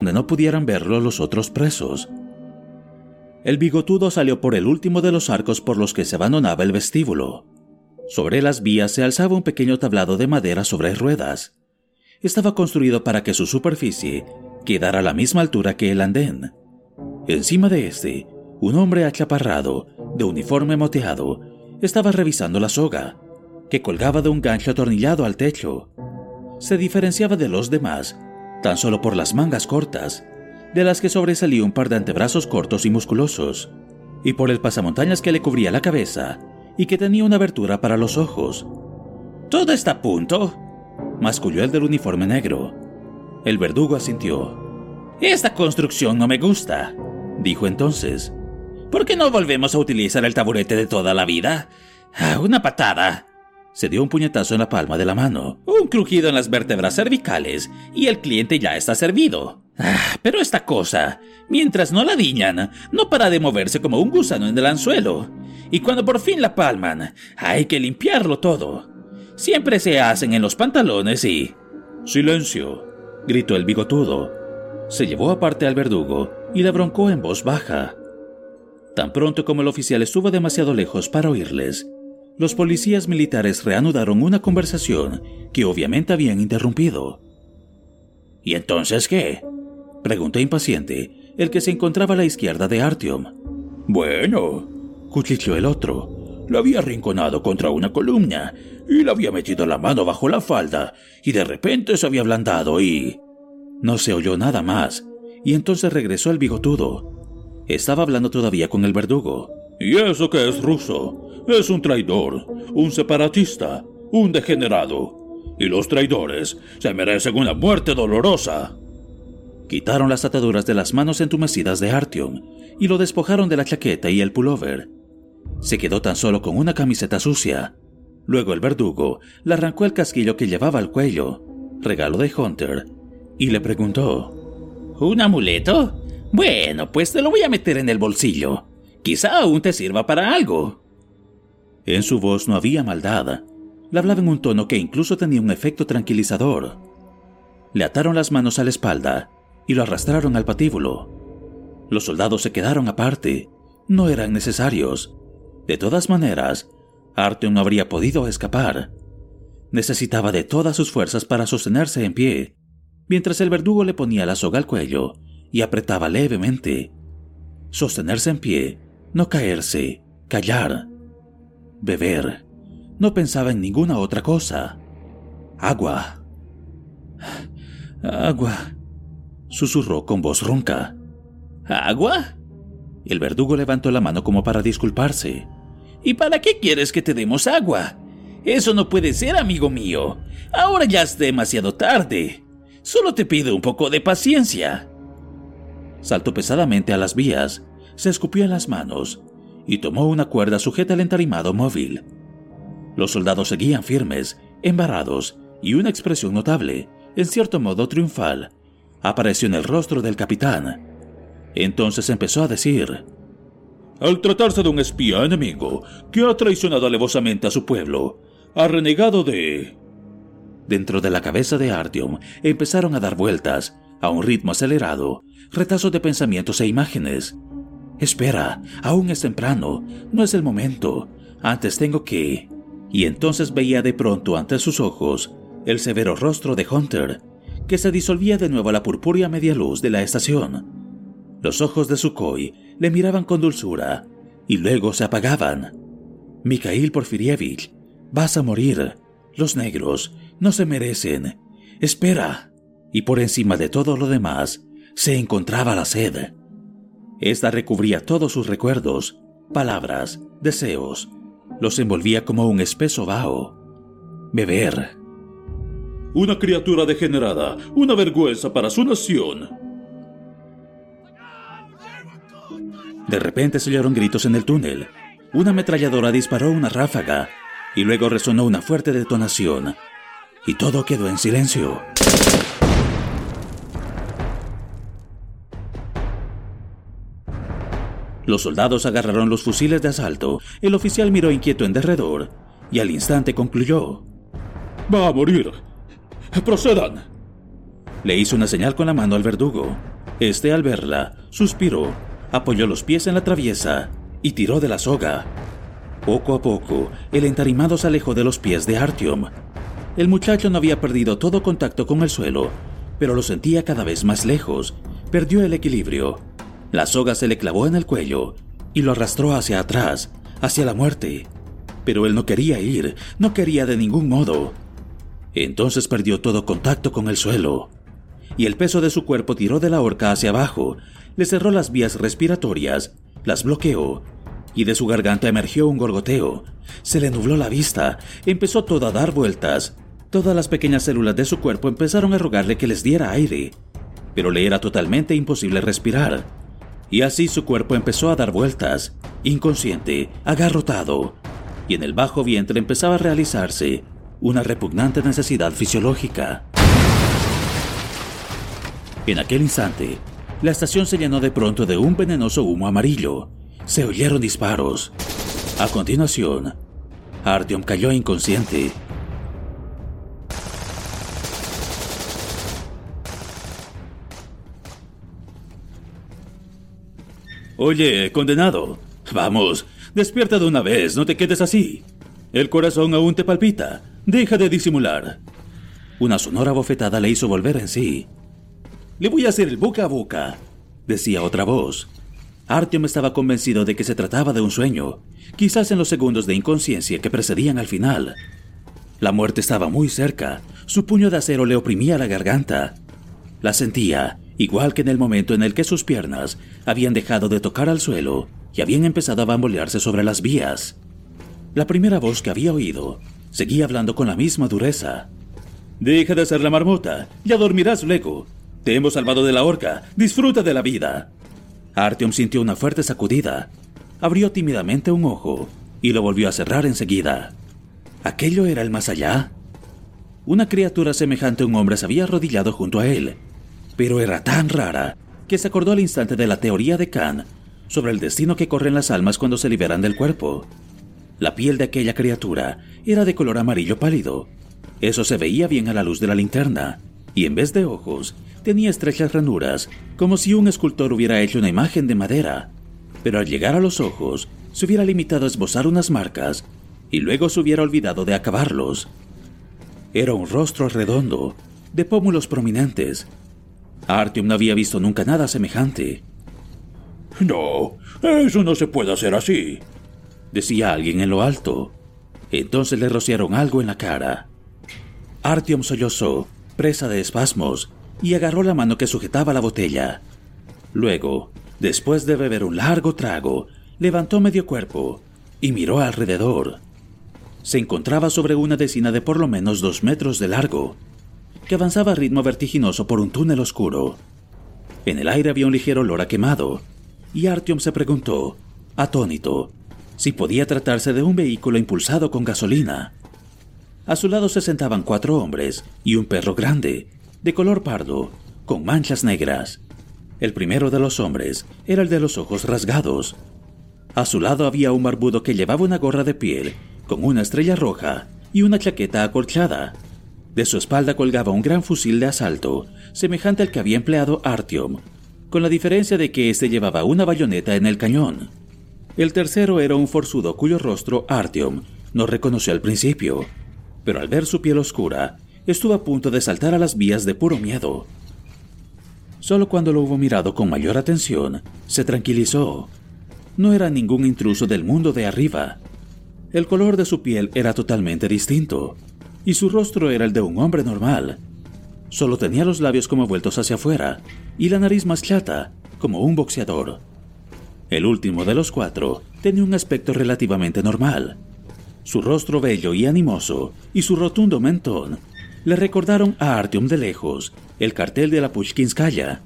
Donde no pudieran verlo los otros presos. El bigotudo salió por el último de los arcos por los que se abandonaba el vestíbulo. Sobre las vías se alzaba un pequeño tablado de madera sobre ruedas. Estaba construido para que su superficie quedara a la misma altura que el andén. Encima de este, un hombre achaparrado, de uniforme moteado, estaba revisando la soga, que colgaba de un gancho atornillado al techo se diferenciaba de los demás tan solo por las mangas cortas, de las que sobresalía un par de antebrazos cortos y musculosos, y por el pasamontañas que le cubría la cabeza y que tenía una abertura para los ojos. ¿Todo está a punto? masculló el del uniforme negro. El verdugo asintió. Esta construcción no me gusta, dijo entonces. ¿Por qué no volvemos a utilizar el taburete de toda la vida? Ah, una patada se dio un puñetazo en la palma de la mano, un crujido en las vértebras cervicales y el cliente ya está servido. Ah, pero esta cosa, mientras no la diñan, no para de moverse como un gusano en el anzuelo. Y cuando por fin la palman, hay que limpiarlo todo. Siempre se hacen en los pantalones y... Silencio, gritó el bigotudo. Se llevó aparte al verdugo y le broncó en voz baja. Tan pronto como el oficial estuvo demasiado lejos para oírles, los policías militares reanudaron una conversación que obviamente habían interrumpido. ¿Y entonces qué? preguntó impaciente el que se encontraba a la izquierda de Artyom. Bueno, cuchicheó el otro. Lo había arrinconado contra una columna y le había metido la mano bajo la falda y de repente se había ablandado y... No se oyó nada más y entonces regresó el bigotudo. Estaba hablando todavía con el verdugo. ¿Y eso qué es ruso? Es un traidor, un separatista, un degenerado. Y los traidores se merecen una muerte dolorosa. Quitaron las ataduras de las manos entumecidas de Artyom y lo despojaron de la chaqueta y el pullover. Se quedó tan solo con una camiseta sucia. Luego el verdugo le arrancó el casquillo que llevaba al cuello, regalo de Hunter, y le preguntó: ¿Un amuleto? Bueno, pues te lo voy a meter en el bolsillo. Quizá aún te sirva para algo. En su voz no había maldad. Le hablaba en un tono que incluso tenía un efecto tranquilizador. Le ataron las manos a la espalda y lo arrastraron al patíbulo. Los soldados se quedaron aparte. No eran necesarios. De todas maneras, Artyom no habría podido escapar. Necesitaba de todas sus fuerzas para sostenerse en pie, mientras el verdugo le ponía la soga al cuello y apretaba levemente. Sostenerse en pie, no caerse, callar, beber. No pensaba en ninguna otra cosa. Agua. Agua. Susurró con voz ronca. ¿Agua? El verdugo levantó la mano como para disculparse. ¿Y para qué quieres que te demos agua? Eso no puede ser, amigo mío. Ahora ya es demasiado tarde. Solo te pido un poco de paciencia. Saltó pesadamente a las vías, se escupió en las manos y tomó una cuerda sujeta al entarimado móvil. Los soldados seguían firmes, embarrados, y una expresión notable, en cierto modo triunfal, apareció en el rostro del capitán. Entonces empezó a decir, Al tratarse de un espía enemigo que ha traicionado alevosamente a su pueblo, ha renegado de... Dentro de la cabeza de Artyom empezaron a dar vueltas, a un ritmo acelerado, retazos de pensamientos e imágenes. Espera, aún es temprano, no es el momento. Antes tengo que... Y entonces veía de pronto ante sus ojos el severo rostro de Hunter, que se disolvía de nuevo a la purpúrea media luz de la estación. Los ojos de Sukhoi le miraban con dulzura y luego se apagaban. Mikhail Porfirievich, vas a morir. Los negros no se merecen. Espera. Y por encima de todo lo demás, se encontraba la sed. Esta recubría todos sus recuerdos, palabras, deseos. Los envolvía como un espeso vaho. Beber. Una criatura degenerada, una vergüenza para su nación. De repente se oyeron gritos en el túnel. Una ametralladora disparó una ráfaga y luego resonó una fuerte detonación. Y todo quedó en silencio. Los soldados agarraron los fusiles de asalto. El oficial miró inquieto en derredor y al instante concluyó. Va a morir. Procedan. Le hizo una señal con la mano al verdugo. Este, al verla, suspiró, apoyó los pies en la traviesa y tiró de la soga. Poco a poco, el entarimado se alejó de los pies de Artyom. El muchacho no había perdido todo contacto con el suelo, pero lo sentía cada vez más lejos. Perdió el equilibrio. La soga se le clavó en el cuello y lo arrastró hacia atrás, hacia la muerte. Pero él no quería ir, no quería de ningún modo. Entonces perdió todo contacto con el suelo, y el peso de su cuerpo tiró de la horca hacia abajo, le cerró las vías respiratorias, las bloqueó, y de su garganta emergió un gorgoteo. Se le nubló la vista, empezó todo a dar vueltas. Todas las pequeñas células de su cuerpo empezaron a rogarle que les diera aire, pero le era totalmente imposible respirar. Y así su cuerpo empezó a dar vueltas, inconsciente, agarrotado, y en el bajo vientre empezaba a realizarse una repugnante necesidad fisiológica. En aquel instante, la estación se llenó de pronto de un venenoso humo amarillo. Se oyeron disparos. A continuación, Artyom cayó inconsciente. Oye, condenado. Vamos, despierta de una vez, no te quedes así. El corazón aún te palpita. Deja de disimular. Una sonora bofetada le hizo volver en sí. Le voy a hacer el boca a boca, decía otra voz. Artyom estaba convencido de que se trataba de un sueño, quizás en los segundos de inconsciencia que precedían al final. La muerte estaba muy cerca, su puño de acero le oprimía la garganta. La sentía, igual que en el momento en el que sus piernas habían dejado de tocar al suelo y habían empezado a bambolearse sobre las vías. La primera voz que había oído seguía hablando con la misma dureza. Deja de hacer la marmota, ya dormirás luego. Te hemos salvado de la horca, disfruta de la vida. Artyom sintió una fuerte sacudida, abrió tímidamente un ojo y lo volvió a cerrar enseguida. ¿Aquello era el más allá? Una criatura semejante a un hombre se había arrodillado junto a él, pero era tan rara que se acordó al instante de la teoría de Kant sobre el destino que corren las almas cuando se liberan del cuerpo. La piel de aquella criatura era de color amarillo pálido. Eso se veía bien a la luz de la linterna, y en vez de ojos, tenía estrechas ranuras, como si un escultor hubiera hecho una imagen de madera. Pero al llegar a los ojos, se hubiera limitado a esbozar unas marcas, y luego se hubiera olvidado de acabarlos. Era un rostro redondo, de pómulos prominentes, Artyom no había visto nunca nada semejante. No, eso no se puede hacer así, decía alguien en lo alto. Entonces le rociaron algo en la cara. Artyom sollozó, presa de espasmos, y agarró la mano que sujetaba la botella. Luego, después de beber un largo trago, levantó medio cuerpo y miró alrededor. Se encontraba sobre una decina de por lo menos dos metros de largo, que avanzaba a ritmo vertiginoso por un túnel oscuro. En el aire había un ligero olor a quemado, y Artyom se preguntó, atónito, si podía tratarse de un vehículo impulsado con gasolina. A su lado se sentaban cuatro hombres y un perro grande, de color pardo, con manchas negras. El primero de los hombres era el de los ojos rasgados. A su lado había un barbudo que llevaba una gorra de piel con una estrella roja y una chaqueta acolchada. De su espalda colgaba un gran fusil de asalto, semejante al que había empleado Artyom, con la diferencia de que éste llevaba una bayoneta en el cañón. El tercero era un forzudo cuyo rostro Artyom no reconoció al principio, pero al ver su piel oscura, estuvo a punto de saltar a las vías de puro miedo. Solo cuando lo hubo mirado con mayor atención, se tranquilizó. No era ningún intruso del mundo de arriba. El color de su piel era totalmente distinto, y su rostro era el de un hombre normal. Solo tenía los labios como vueltos hacia afuera, y la nariz más chata, como un boxeador. El último de los cuatro tenía un aspecto relativamente normal. Su rostro bello y animoso, y su rotundo mentón, le recordaron a Artyom de lejos el cartel de la Pushkinskaya.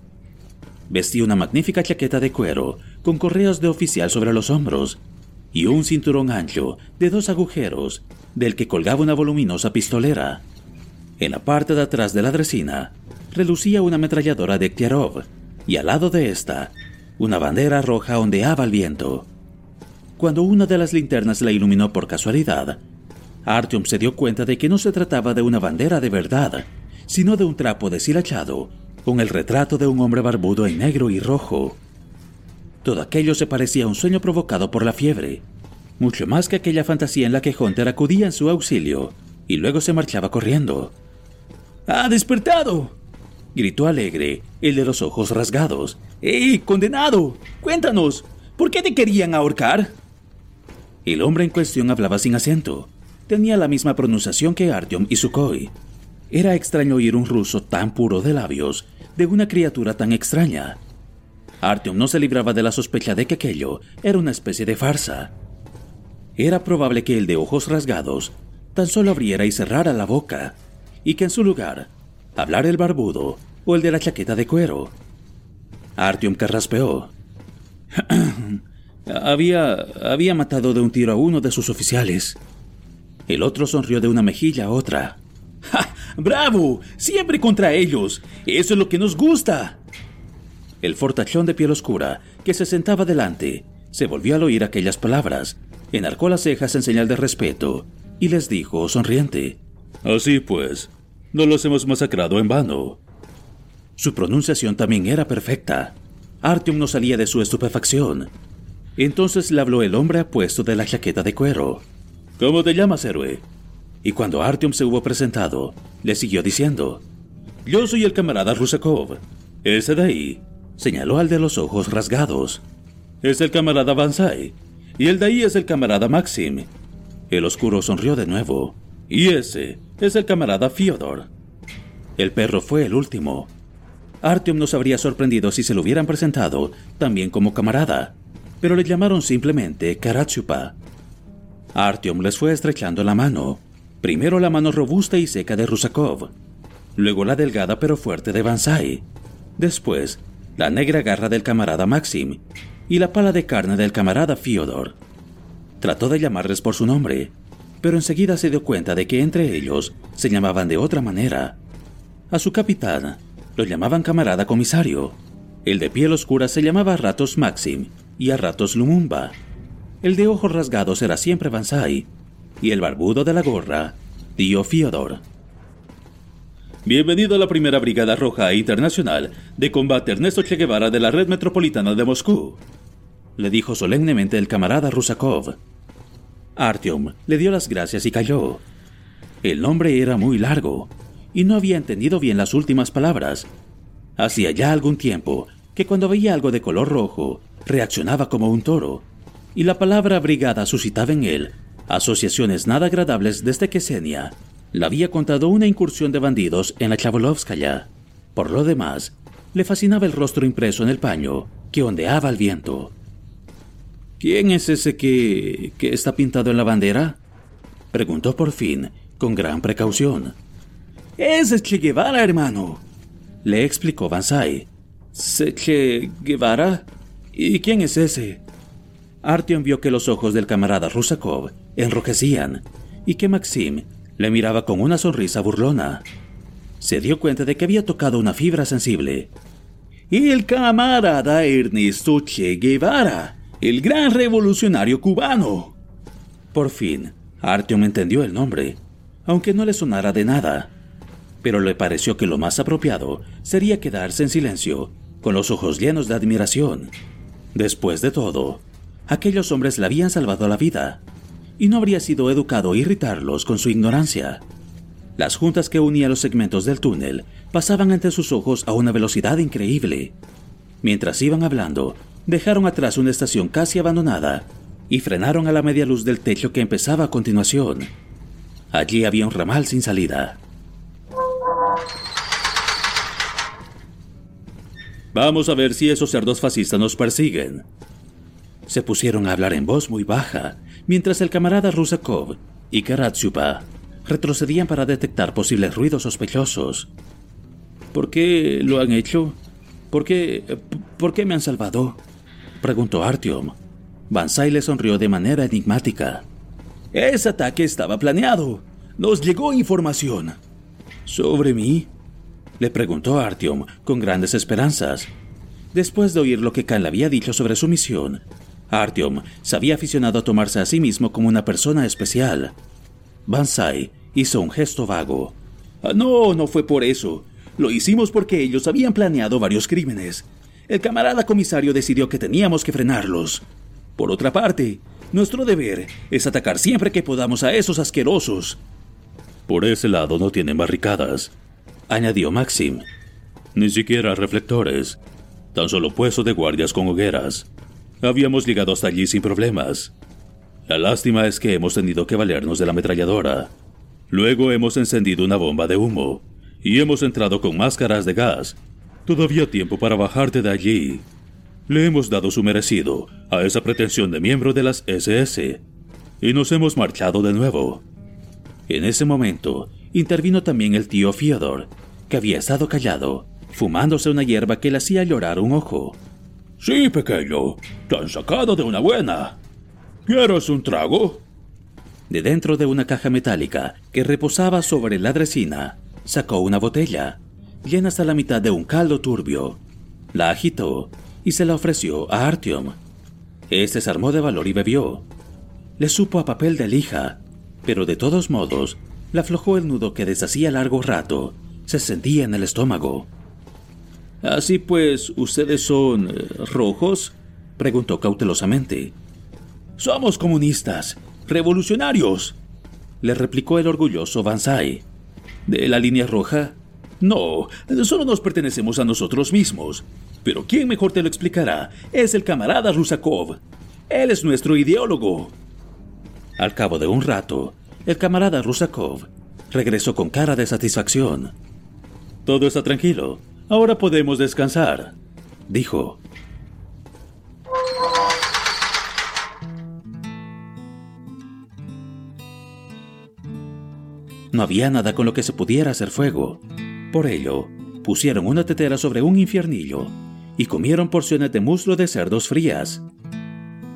Vestía una magnífica chaqueta de cuero con correas de oficial sobre los hombros y un cinturón ancho de dos agujeros del que colgaba una voluminosa pistolera. En la parte de atrás de la dresina relucía una ametralladora de Kierov y al lado de esta una bandera roja ondeaba al viento. Cuando una de las linternas la iluminó por casualidad, Artyom se dio cuenta de que no se trataba de una bandera de verdad, sino de un trapo deshilachado, con el retrato de un hombre barbudo en negro y rojo. Todo aquello se parecía a un sueño provocado por la fiebre, mucho más que aquella fantasía en la que Hunter acudía en su auxilio y luego se marchaba corriendo. ¡Ha despertado! gritó alegre, el de los ojos rasgados. ¡Eh, condenado! Cuéntanos, ¿por qué te querían ahorcar? El hombre en cuestión hablaba sin acento. Tenía la misma pronunciación que Artyom y Sukhoi. Era extraño oír un ruso tan puro de labios de una criatura tan extraña. Artyom no se libraba de la sospecha de que aquello era una especie de farsa. Era probable que el de ojos rasgados tan solo abriera y cerrara la boca, y que en su lugar hablara el barbudo o el de la chaqueta de cuero. Artyom carraspeó. *clears throat* había, había matado de un tiro a uno de sus oficiales. El otro sonrió de una mejilla a otra. *laughs* ¡Ja! ¡Bravo! Siempre contra ellos. Eso es lo que nos gusta. El fortachón de piel oscura, que se sentaba delante, se volvió al oír aquellas palabras, enarcó las cejas en señal de respeto y les dijo, sonriente: Así pues, no los hemos masacrado en vano. Su pronunciación también era perfecta. Artyom no salía de su estupefacción. Entonces le habló el hombre apuesto de la chaqueta de cuero. ¿Cómo te llamas, héroe? Y cuando Artyom se hubo presentado, le siguió diciendo: Yo soy el camarada Rusakov. Ese de ahí, señaló al de los ojos rasgados. Es el camarada Bansai. Y el de ahí es el camarada Maxim. El oscuro sonrió de nuevo. Y ese es el camarada Fyodor. El perro fue el último. Artyom nos habría sorprendido si se lo hubieran presentado también como camarada, pero le llamaron simplemente Karachupa. Artyom les fue estrechando la mano, primero la mano robusta y seca de Rusakov, luego la delgada pero fuerte de Bansai, después la negra garra del camarada Maxim y la pala de carne del camarada Fyodor. Trató de llamarles por su nombre, pero enseguida se dio cuenta de que entre ellos se llamaban de otra manera. A su capitán lo llamaban camarada comisario. El de piel oscura se llamaba Ratos Maxim y a ratos Lumumba. El de ojos rasgados era siempre Bansai y el barbudo de la gorra, tío Fyodor. Bienvenido a la primera Brigada Roja Internacional de Combate Ernesto Che Guevara de la Red Metropolitana de Moscú, le dijo solemnemente el camarada Rusakov. Artyom le dio las gracias y cayó. El nombre era muy largo y no había entendido bien las últimas palabras, Hacía ya algún tiempo que cuando veía algo de color rojo, reaccionaba como un toro, y la palabra brigada suscitaba en él asociaciones nada agradables desde que Senia le había contado una incursión de bandidos en la Chavolovskaya. Por lo demás, le fascinaba el rostro impreso en el paño que ondeaba al viento. ¿Quién es ese que, que está pintado en la bandera? Preguntó por fin, con gran precaución. Ese es Che Guevara, hermano. Le explicó Banzai. ¿Che Guevara? ¿Y quién es ese? Artyom vio que los ojos del camarada Rusakov enrojecían y que Maxim le miraba con una sonrisa burlona. Se dio cuenta de que había tocado una fibra sensible. El camarada Ernesto Che Guevara, el gran revolucionario cubano. Por fin, Artyom entendió el nombre, aunque no le sonara de nada. Pero le pareció que lo más apropiado sería quedarse en silencio, con los ojos llenos de admiración. Después de todo, aquellos hombres le habían salvado la vida y no habría sido educado irritarlos con su ignorancia. Las juntas que unían los segmentos del túnel pasaban ante sus ojos a una velocidad increíble. Mientras iban hablando, dejaron atrás una estación casi abandonada y frenaron a la media luz del techo que empezaba a continuación. Allí había un ramal sin salida. Vamos a ver si esos cerdos fascistas nos persiguen. Se pusieron a hablar en voz muy baja mientras el camarada Rusakov y Karatsupa retrocedían para detectar posibles ruidos sospechosos. ¿Por qué lo han hecho? ¿Por qué, por qué me han salvado? preguntó Artyom. Bansai le sonrió de manera enigmática. Ese ataque estaba planeado. Nos llegó información. ¿Sobre mí? le preguntó Artyom con grandes esperanzas. Después de oír lo que Khan le había dicho sobre su misión, Artyom se había aficionado a tomarse a sí mismo como una persona especial. Bansai hizo un gesto vago. Ah, no, no fue por eso. Lo hicimos porque ellos habían planeado varios crímenes. El camarada comisario decidió que teníamos que frenarlos. Por otra parte, nuestro deber es atacar siempre que podamos a esos asquerosos. Por ese lado no tienen barricadas, añadió Maxim. Ni siquiera reflectores, tan solo puestos de guardias con hogueras. Habíamos llegado hasta allí sin problemas. La lástima es que hemos tenido que valernos de la ametralladora. Luego hemos encendido una bomba de humo y hemos entrado con máscaras de gas. Todavía tiempo para bajarte de allí. Le hemos dado su merecido a esa pretensión de miembro de las SS y nos hemos marchado de nuevo. En ese momento intervino también el tío Fiodor, que había estado callado, fumándose una hierba que le hacía llorar un ojo. Sí, pequeño, te han sacado de una buena. ¿Quieres un trago? De dentro de una caja metálica que reposaba sobre la dresina, sacó una botella, llena hasta la mitad de un caldo turbio. La agitó y se la ofreció a Artyom. Este se armó de valor y bebió. Le supo a papel de lija, pero de todos modos, le aflojó el nudo que desde hacía largo rato se sentía en el estómago. Así pues, ¿ustedes son eh, rojos? preguntó cautelosamente. Somos comunistas, revolucionarios, le replicó el orgulloso Banzai. ¿De la línea roja? No, solo nos pertenecemos a nosotros mismos. Pero quien mejor te lo explicará es el camarada Rusakov. Él es nuestro ideólogo. Al cabo de un rato, el camarada Rusakov regresó con cara de satisfacción. Todo está tranquilo, Ahora podemos descansar, dijo. No había nada con lo que se pudiera hacer fuego. Por ello, pusieron una tetera sobre un infiernillo y comieron porciones de muslo de cerdos frías.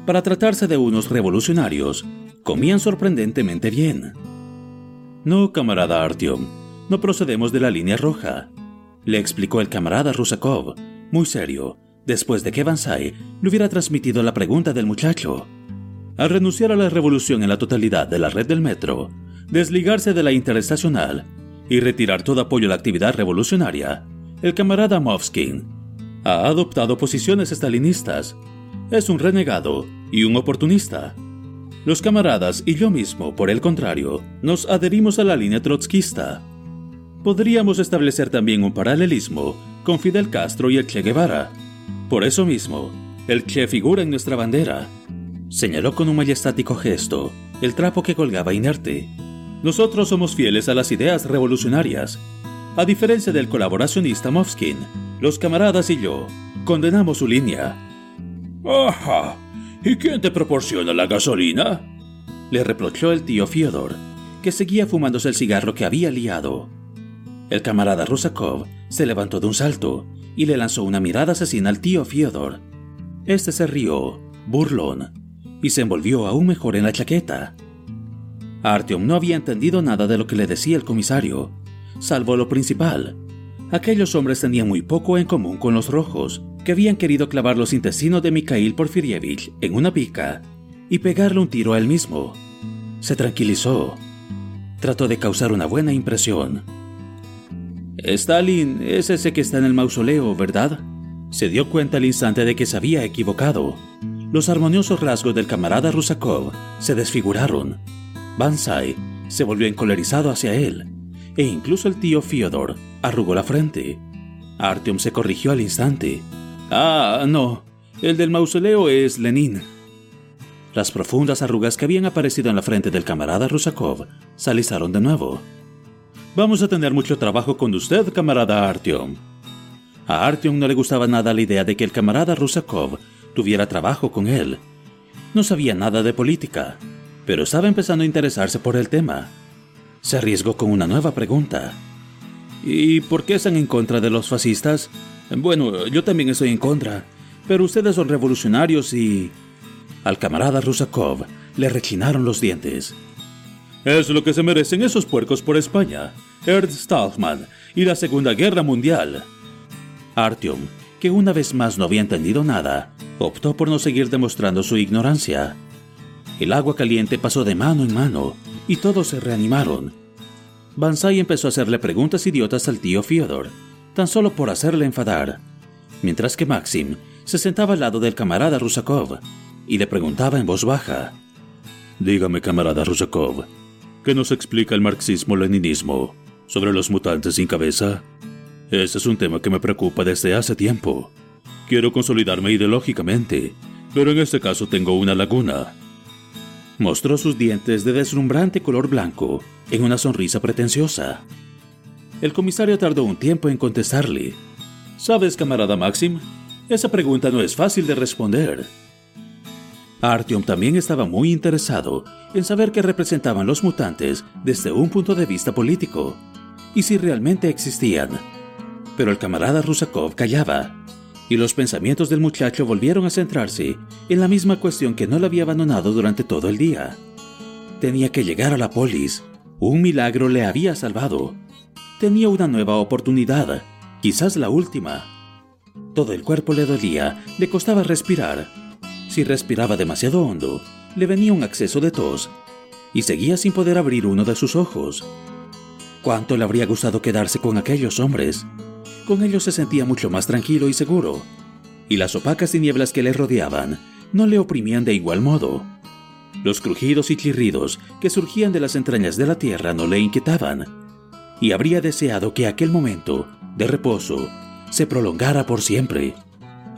Para tratarse de unos revolucionarios, comían sorprendentemente bien. No, camarada Artyom, no procedemos de la línea roja le explicó el camarada Rusakov, muy serio, después de que Bansai le hubiera transmitido la pregunta del muchacho. Al renunciar a la revolución en la totalidad de la red del metro, desligarse de la interestacional y retirar todo apoyo a la actividad revolucionaria, el camarada Movskin ha adoptado posiciones estalinistas. Es un renegado y un oportunista. Los camaradas y yo mismo, por el contrario, nos adherimos a la línea trotskista podríamos establecer también un paralelismo con Fidel Castro y el Che Guevara. Por eso mismo, el Che figura en nuestra bandera. Señaló con un majestático gesto el trapo que colgaba inerte. Nosotros somos fieles a las ideas revolucionarias. A diferencia del colaboracionista Mofskin, los camaradas y yo condenamos su línea. Ajá. ¿Y quién te proporciona la gasolina? Le reprochó el tío Fyodor, que seguía fumándose el cigarro que había liado. El camarada Rusakov se levantó de un salto y le lanzó una mirada asesina al tío Fyodor. Este se rió, burlón, y se envolvió aún mejor en la chaqueta. Artyom no había entendido nada de lo que le decía el comisario, salvo lo principal. Aquellos hombres tenían muy poco en común con los rojos, que habían querido clavar los intestinos de Mikhail Porfirievich en una pica y pegarle un tiro a él mismo. Se tranquilizó. Trató de causar una buena impresión. Stalin es ese que está en el mausoleo, ¿verdad? Se dio cuenta al instante de que se había equivocado. Los armoniosos rasgos del camarada Rusakov se desfiguraron. Bansai se volvió encolerizado hacia él, e incluso el tío Fyodor arrugó la frente. Artyom se corrigió al instante. Ah, no, el del mausoleo es Lenin. Las profundas arrugas que habían aparecido en la frente del camarada Rusakov se alisaron de nuevo. Vamos a tener mucho trabajo con usted, camarada Artyom. A Artyom no le gustaba nada la idea de que el camarada Rusakov tuviera trabajo con él. No sabía nada de política, pero estaba empezando a interesarse por el tema. Se arriesgó con una nueva pregunta. ¿Y por qué están en contra de los fascistas? Bueno, yo también estoy en contra, pero ustedes son revolucionarios y... Al camarada Rusakov le rechinaron los dientes. Es lo que se merecen esos puercos por España, Ernst Stallman y la Segunda Guerra Mundial. Artyom, que una vez más no había entendido nada, optó por no seguir demostrando su ignorancia. El agua caliente pasó de mano en mano y todos se reanimaron. Bansai empezó a hacerle preguntas idiotas al tío Fyodor, tan solo por hacerle enfadar, mientras que Maxim se sentaba al lado del camarada Rusakov y le preguntaba en voz baja: Dígame, camarada Rusakov, ¿Qué nos explica el marxismo-leninismo sobre los mutantes sin cabeza? Ese es un tema que me preocupa desde hace tiempo. Quiero consolidarme ideológicamente, pero en este caso tengo una laguna. Mostró sus dientes de deslumbrante color blanco en una sonrisa pretenciosa. El comisario tardó un tiempo en contestarle. ¿Sabes, camarada Maxim? Esa pregunta no es fácil de responder. Artyom también estaba muy interesado en saber qué representaban los mutantes desde un punto de vista político y si realmente existían. Pero el camarada Rusakov callaba, y los pensamientos del muchacho volvieron a centrarse en la misma cuestión que no le había abandonado durante todo el día. Tenía que llegar a la polis. Un milagro le había salvado. Tenía una nueva oportunidad, quizás la última. Todo el cuerpo le dolía, le costaba respirar. Si respiraba demasiado hondo, le venía un acceso de tos y seguía sin poder abrir uno de sus ojos. Cuánto le habría gustado quedarse con aquellos hombres. Con ellos se sentía mucho más tranquilo y seguro, y las opacas tinieblas que le rodeaban no le oprimían de igual modo. Los crujidos y chirridos que surgían de las entrañas de la tierra no le inquietaban, y habría deseado que aquel momento de reposo se prolongara por siempre,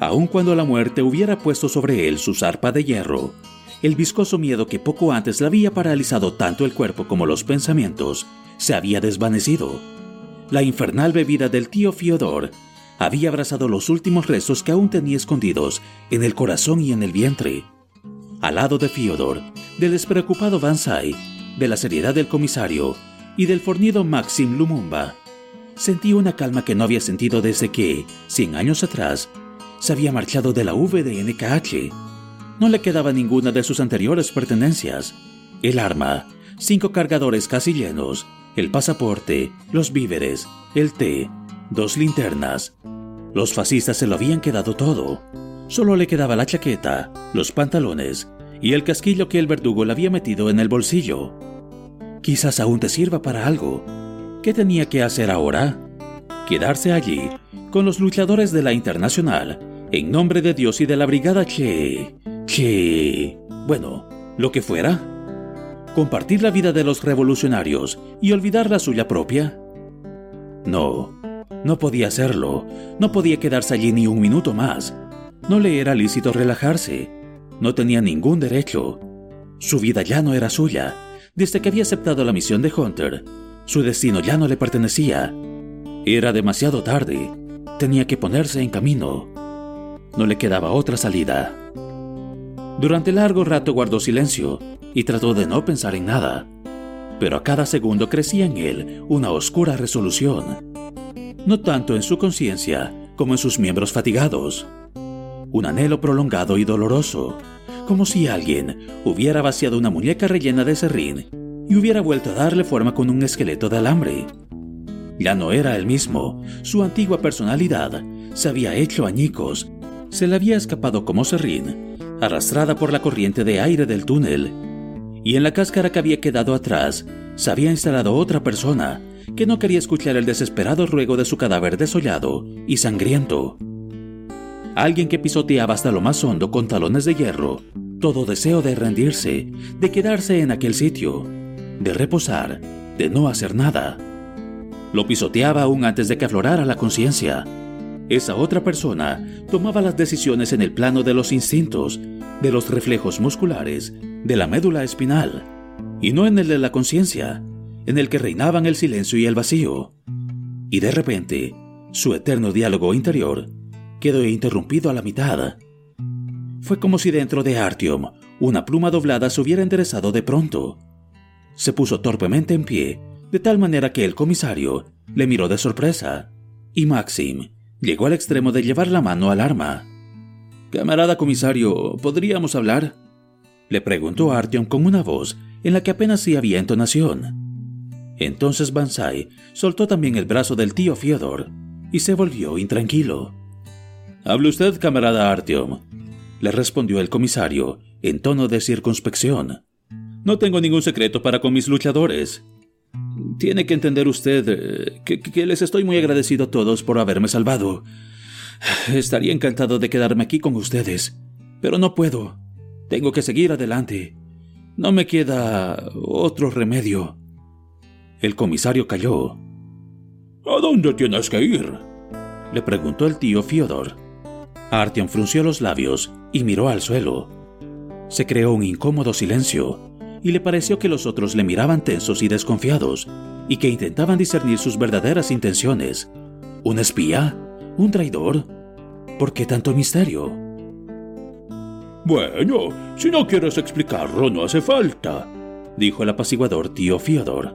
aun cuando la muerte hubiera puesto sobre él su zarpa de hierro el viscoso miedo que poco antes le había paralizado tanto el cuerpo como los pensamientos se había desvanecido. La infernal bebida del tío Fiodor había abrazado los últimos restos que aún tenía escondidos en el corazón y en el vientre. Al lado de Fiodor, del despreocupado Bansai, de la seriedad del comisario y del fornido Maxim Lumumba, sentí una calma que no había sentido desde que, cien años atrás, se había marchado de la VDNKH no le quedaba ninguna de sus anteriores pertenencias. El arma, cinco cargadores casi llenos, el pasaporte, los víveres, el té, dos linternas. Los fascistas se lo habían quedado todo. Solo le quedaba la chaqueta, los pantalones y el casquillo que el verdugo le había metido en el bolsillo. Quizás aún te sirva para algo. ¿Qué tenía que hacer ahora? Quedarse allí, con los luchadores de la Internacional, en nombre de Dios y de la Brigada Che que... bueno, lo que fuera. Compartir la vida de los revolucionarios y olvidar la suya propia. No, No podía hacerlo, no podía quedarse allí ni un minuto más. No le era lícito relajarse, no tenía ningún derecho. Su vida ya no era suya. Desde que había aceptado la misión de Hunter, su destino ya no le pertenecía. Era demasiado tarde. Tenía que ponerse en camino. No le quedaba otra salida. Durante largo rato guardó silencio y trató de no pensar en nada. Pero a cada segundo crecía en él una oscura resolución. No tanto en su conciencia como en sus miembros fatigados. Un anhelo prolongado y doloroso como si alguien hubiera vaciado una muñeca rellena de serrín y hubiera vuelto a darle forma con un esqueleto de alambre. Ya no era el mismo, su antigua personalidad se había hecho añicos, se le había escapado como serrín, arrastrada por la corriente de aire del túnel, y en la cáscara que había quedado atrás se había instalado otra persona que no quería escuchar el desesperado ruego de su cadáver desollado y sangriento. Alguien que pisoteaba hasta lo más hondo con talones de hierro, todo deseo de rendirse, de quedarse en aquel sitio, de reposar, de no hacer nada. Lo pisoteaba aún antes de que aflorara la conciencia. Esa otra persona tomaba las decisiones en el plano de los instintos, de los reflejos musculares, de la médula espinal, y no en el de la conciencia, en el que reinaban el silencio y el vacío. Y de repente, su eterno diálogo interior quedó interrumpido a la mitad. Fue como si dentro de Artyom una pluma doblada se hubiera enderezado de pronto. Se puso torpemente en pie, de tal manera que el comisario le miró de sorpresa, y Maxim llegó al extremo de llevar la mano al arma. Camarada comisario, ¿podríamos hablar? Le preguntó Artyom con una voz en la que apenas sí había entonación. Entonces Bansai soltó también el brazo del tío Fiodor y se volvió intranquilo. Hable usted, camarada Artyom, le respondió el comisario en tono de circunspección. No tengo ningún secreto para con mis luchadores. Tiene que entender usted eh, que, que, les estoy muy agradecido a todos por haberme salvado. Estaría encantado de quedarme aquí con ustedes, pero no puedo. Tengo que seguir adelante. No me queda otro remedio. El comisario calló. ¿A dónde tienes que ir? Le preguntó el tío Fiodor. Artyom frunció los labios y miró al suelo. Se creó un incómodo silencio y le pareció que los otros le miraban tensos y desconfiados y que intentaban discernir sus verdaderas intenciones. ¿Un espía? ¿Un traidor? ¿Por qué tanto misterio? Bueno, si no quieres explicarlo, no hace falta, dijo el apaciguador tío Fiodor.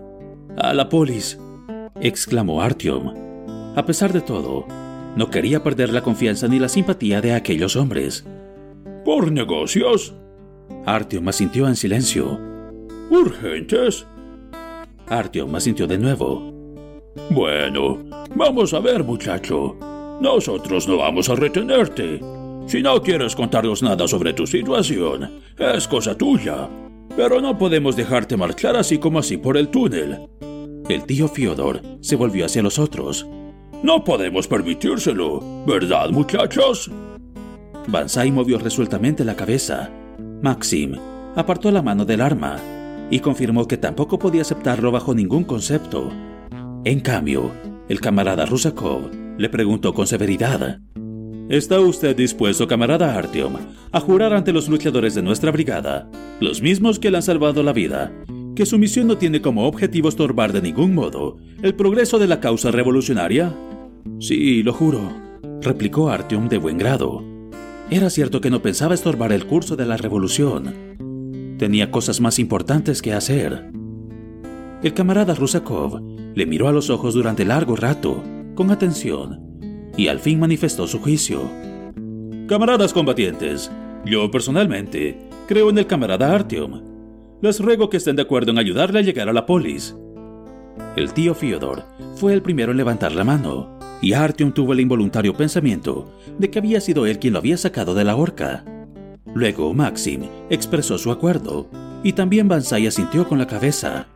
A la polis, exclamó Artyom. A pesar de todo, no quería perder la confianza ni la simpatía de aquellos hombres. ¿Por negocios? Artyom asintió en silencio. ¿Urgentes? Artyom asintió de nuevo. Bueno, vamos a ver, muchacho. Nosotros no vamos a retenerte. Si no quieres contarnos nada sobre tu situación, es cosa tuya. Pero no podemos dejarte marchar así como así por el túnel. El tío Fiodor se volvió hacia los otros. No podemos permitírselo, ¿verdad, muchachos? Bansai movió resueltamente la cabeza. Maxim apartó la mano del arma y confirmó que tampoco podía aceptarlo bajo ningún concepto. En cambio, el camarada Rusakov le preguntó con severidad: ¿Está usted dispuesto, camarada Artyom, a jurar ante los luchadores de nuestra brigada, los mismos que le han salvado la vida, que su misión no tiene como objetivo estorbar de ningún modo el progreso de la causa revolucionaria? Sí, lo juro, replicó Artyom de buen grado. Era cierto que no pensaba estorbar el curso de la revolución. Tenía cosas más importantes que hacer. El camarada Rusakov le miró a los ojos durante largo rato, con atención, y al fin manifestó su juicio. Camaradas combatientes, yo personalmente creo en el camarada Artyom. Les ruego que estén de acuerdo en ayudarle a llegar a la polis. El tío Fyodor fue el primero en levantar la mano y Artyom tuvo el involuntario pensamiento de que había sido él quien lo había sacado de la horca. Luego Maxim expresó su acuerdo, y también Bansai asintió con la cabeza.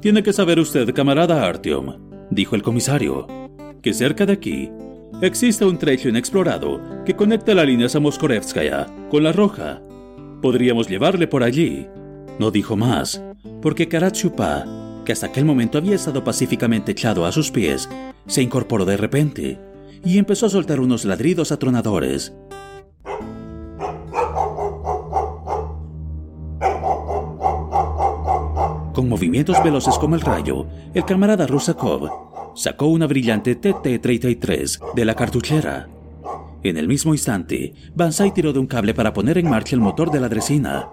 Tiene que saber usted, camarada Artyom, dijo el comisario, que cerca de aquí existe un trecho inexplorado que conecta la línea Samoskorevskaya con la roja. Podríamos llevarle por allí. No dijo más, porque Karachupa, que hasta aquel momento había estado pacíficamente echado a sus pies, se incorporó de repente y empezó a soltar unos ladridos atronadores. Con movimientos veloces como el rayo, el camarada Rusakov sacó una brillante TT-33 de la cartuchera. En el mismo instante, Banzai tiró de un cable para poner en marcha el motor de la dresina.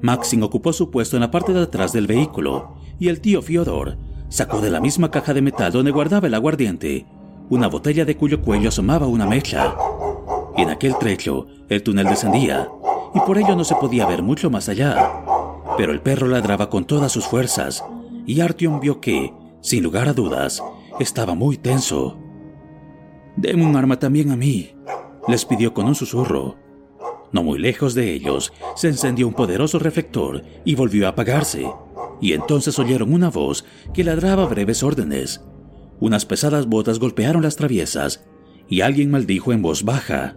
Maxim ocupó su puesto en la parte de atrás del vehículo y el tío Fiodor sacó de la misma caja de metal donde guardaba el aguardiente una botella de cuyo cuello asomaba una mecha. En aquel trecho, el túnel descendía y por ello no se podía ver mucho más allá. Pero el perro ladraba con todas sus fuerzas y Artyom vio que, sin lugar a dudas, estaba muy tenso. Deme un arma también a mí, les pidió con un susurro. No muy lejos de ellos, se encendió un poderoso reflector y volvió a apagarse, y entonces oyeron una voz que ladraba breves órdenes. Unas pesadas botas golpearon las traviesas, y alguien maldijo en voz baja.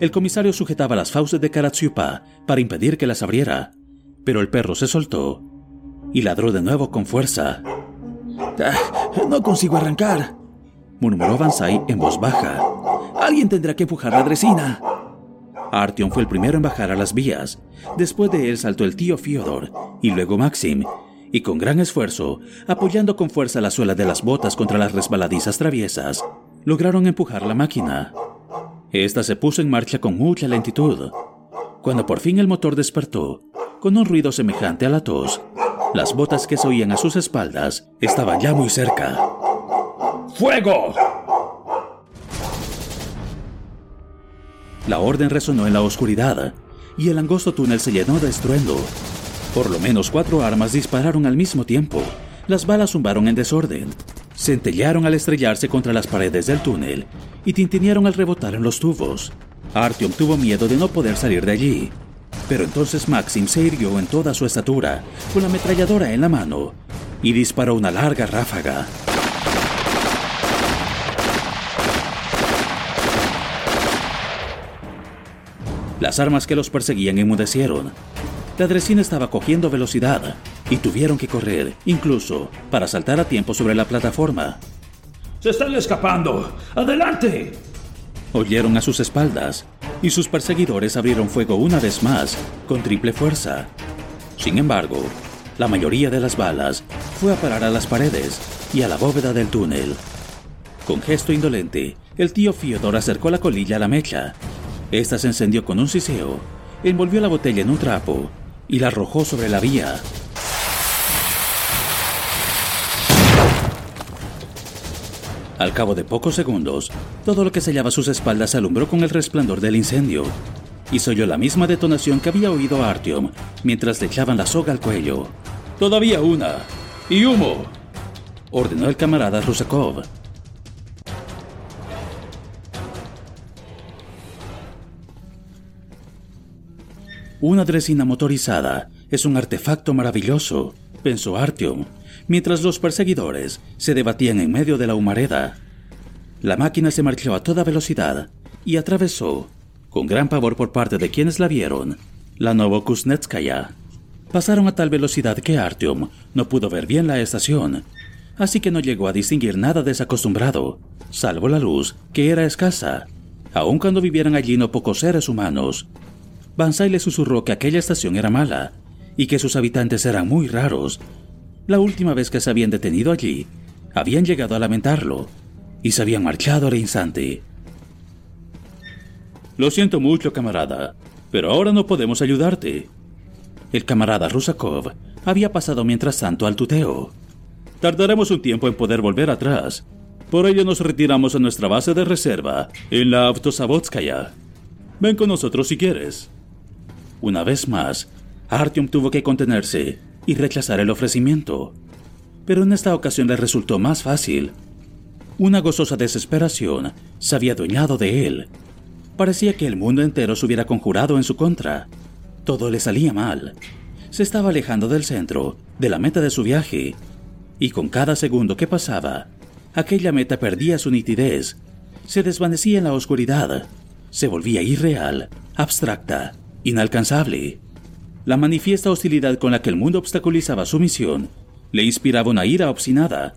El comisario sujetaba las fauces de Karatsupa para impedir que las abriera, pero el perro se soltó y ladró de nuevo con fuerza. Ah, no consigo arrancar, murmuró Bansai en voz baja. Alguien tendrá que empujar la dresina. Artyom fue el primero en bajar a las vías. Después de él saltó el tío Fyodor y luego Maxim, y con gran esfuerzo, apoyando con fuerza la suela de las botas contra las resbaladizas traviesas, lograron empujar la máquina. Esta se puso en marcha con mucha lentitud. Cuando por fin el motor despertó, con un ruido semejante a la tos, las botas que se oían a sus espaldas estaban ya muy cerca. ¡Fuego! La orden resonó en la oscuridad y el angosto túnel se llenó de estruendo. Por lo menos cuatro armas dispararon al mismo tiempo. Las balas zumbaron en desorden, centellearon al estrellarse contra las paredes del túnel y tintinearon al rebotar en los tubos. Artyom tuvo miedo de no poder salir de allí, pero entonces Maxim se irguió en toda su estatura, con la ametralladora en la mano, y disparó una larga ráfaga. Las armas que los perseguían enmudecieron. La dresina estaba cogiendo velocidad y tuvieron que correr, incluso, para saltar a tiempo sobre la plataforma. ¡Se están escapando! ¡Adelante! Oyeron a sus espaldas y sus perseguidores abrieron fuego una vez más, con triple fuerza. Sin embargo, la mayoría de las balas fue a parar a las paredes y a la bóveda del túnel. Con gesto indolente, el tío Fiodor acercó la colilla a la mecha esta se encendió con un siseo, envolvió la botella en un trapo y la arrojó sobre la vía. Al cabo de pocos segundos, todo lo que se hallaba a sus espaldas se alumbró con el resplandor del incendio, y se oyó la misma detonación que había oído Artyom mientras le echaban la soga al cuello. Todavía una. Y humo. Ordenó el camarada Rusakov. Una dresina motorizada es un artefacto maravilloso, pensó Artyom, mientras los perseguidores se debatían en medio de la humareda. La máquina se marchó a toda velocidad y atravesó, con gran pavor por parte de quienes la vieron, la Novokuznetskaya. Pasaron a tal velocidad que Artyom no pudo ver bien la estación, así que no llegó a distinguir nada desacostumbrado, salvo la luz, que era escasa, aun cuando vivieran allí no pocos seres humanos Banzai le susurró que aquella estación era mala y que sus habitantes eran muy raros. La última vez que se habían detenido allí, habían llegado a lamentarlo y se habían marchado al instante. Lo siento mucho, camarada, pero ahora no podemos ayudarte. El camarada Rusakov había pasado mientras tanto al tuteo. Tardaremos un tiempo en poder volver atrás. Por ello nos retiramos a nuestra base de reserva en la Avtosavodskaya. Ven con nosotros si quieres. Una vez más, Artyom tuvo que contenerse y rechazar el ofrecimiento. Pero en esta ocasión le resultó más fácil. Una gozosa desesperación se había adueñado de él. Parecía que el mundo entero se hubiera conjurado en su contra. Todo le salía mal. Se estaba alejando del centro, de la meta de su viaje, y con cada segundo que pasaba, aquella meta perdía su nitidez, se desvanecía en la oscuridad, se volvía irreal, abstracta inalcanzable. La manifiesta hostilidad con la que el mundo obstaculizaba su misión le inspiraba una ira obstinada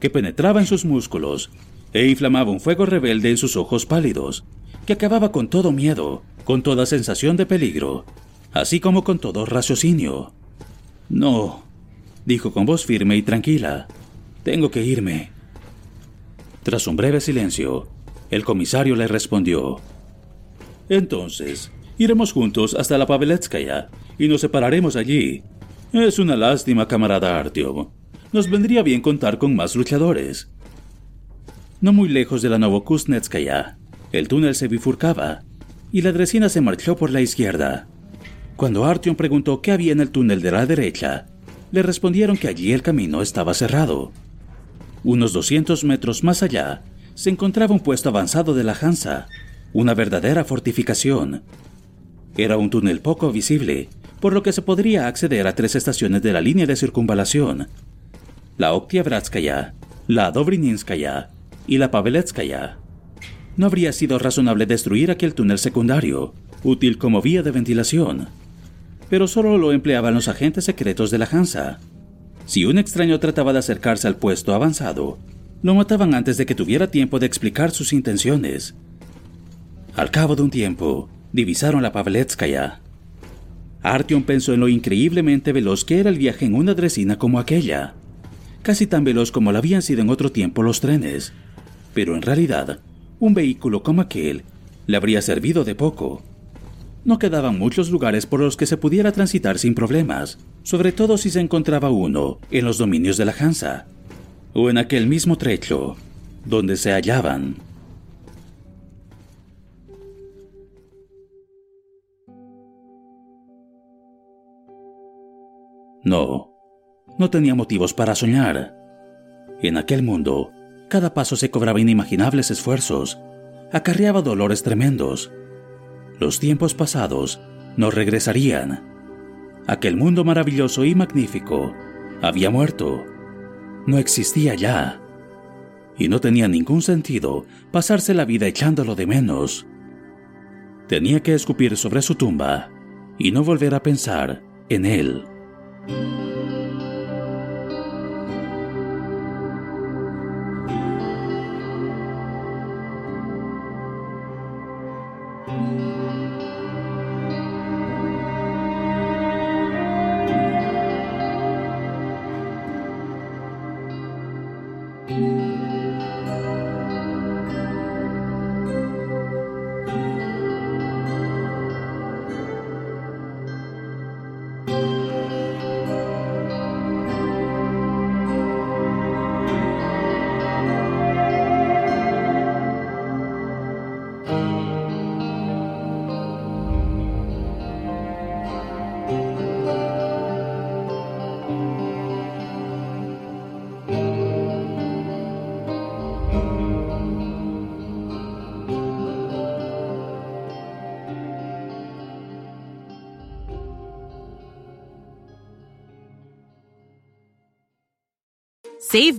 que penetraba en sus músculos e inflamaba un fuego rebelde en sus ojos pálidos, que acababa con todo miedo, con toda sensación de peligro, así como con todo raciocinio. No, dijo con voz firme y tranquila, tengo que irme. Tras un breve silencio, el comisario le respondió, Entonces, iremos juntos hasta la Paveletskaya y nos separaremos allí. Es una lástima, camarada Artyom. Nos vendría bien contar con más luchadores. No muy lejos de la Novokuznetskaya, el túnel se bifurcaba y la dresina se marchó por la izquierda. Cuando Artyom preguntó qué había en el túnel de la derecha, le respondieron que allí el camino estaba cerrado. Unos 200 metros más allá se encontraba un puesto avanzado de la Hansa, una verdadera fortificación. Era un túnel poco visible, por lo que se podría acceder a tres estaciones de la línea de circunvalación, la Oktyabratskaya, la Dobrininskaya y la Paveletskaya. No habría sido razonable destruir aquel túnel secundario, útil como vía de ventilación, pero solo lo empleaban los agentes secretos de la Hansa. Si un extraño trataba de acercarse al puesto avanzado, lo mataban antes de que tuviera tiempo de explicar sus intenciones. Al cabo de un tiempo, divisaron la Paveletskaya. Artyom pensó en lo increíblemente veloz que era el viaje en una dresina como aquella, casi tan veloz como lo habían sido en otro tiempo los trenes, pero en realidad, un vehículo como aquel le habría servido de poco. No quedaban muchos lugares por los que se pudiera transitar sin problemas, sobre todo si se encontraba uno en los dominios de la Hansa, o en aquel mismo trecho donde se hallaban. No, no tenía motivos para soñar. En aquel mundo, cada paso se cobraba inimaginables esfuerzos, acarreaba dolores tremendos. Los tiempos pasados no regresarían. Aquel mundo maravilloso y magnífico había muerto no existía ya. Y no tenía ningún sentido pasarse la vida echándolo de menos. Tenía que escupir sobre su tumba y no volver a pensar en él. thank you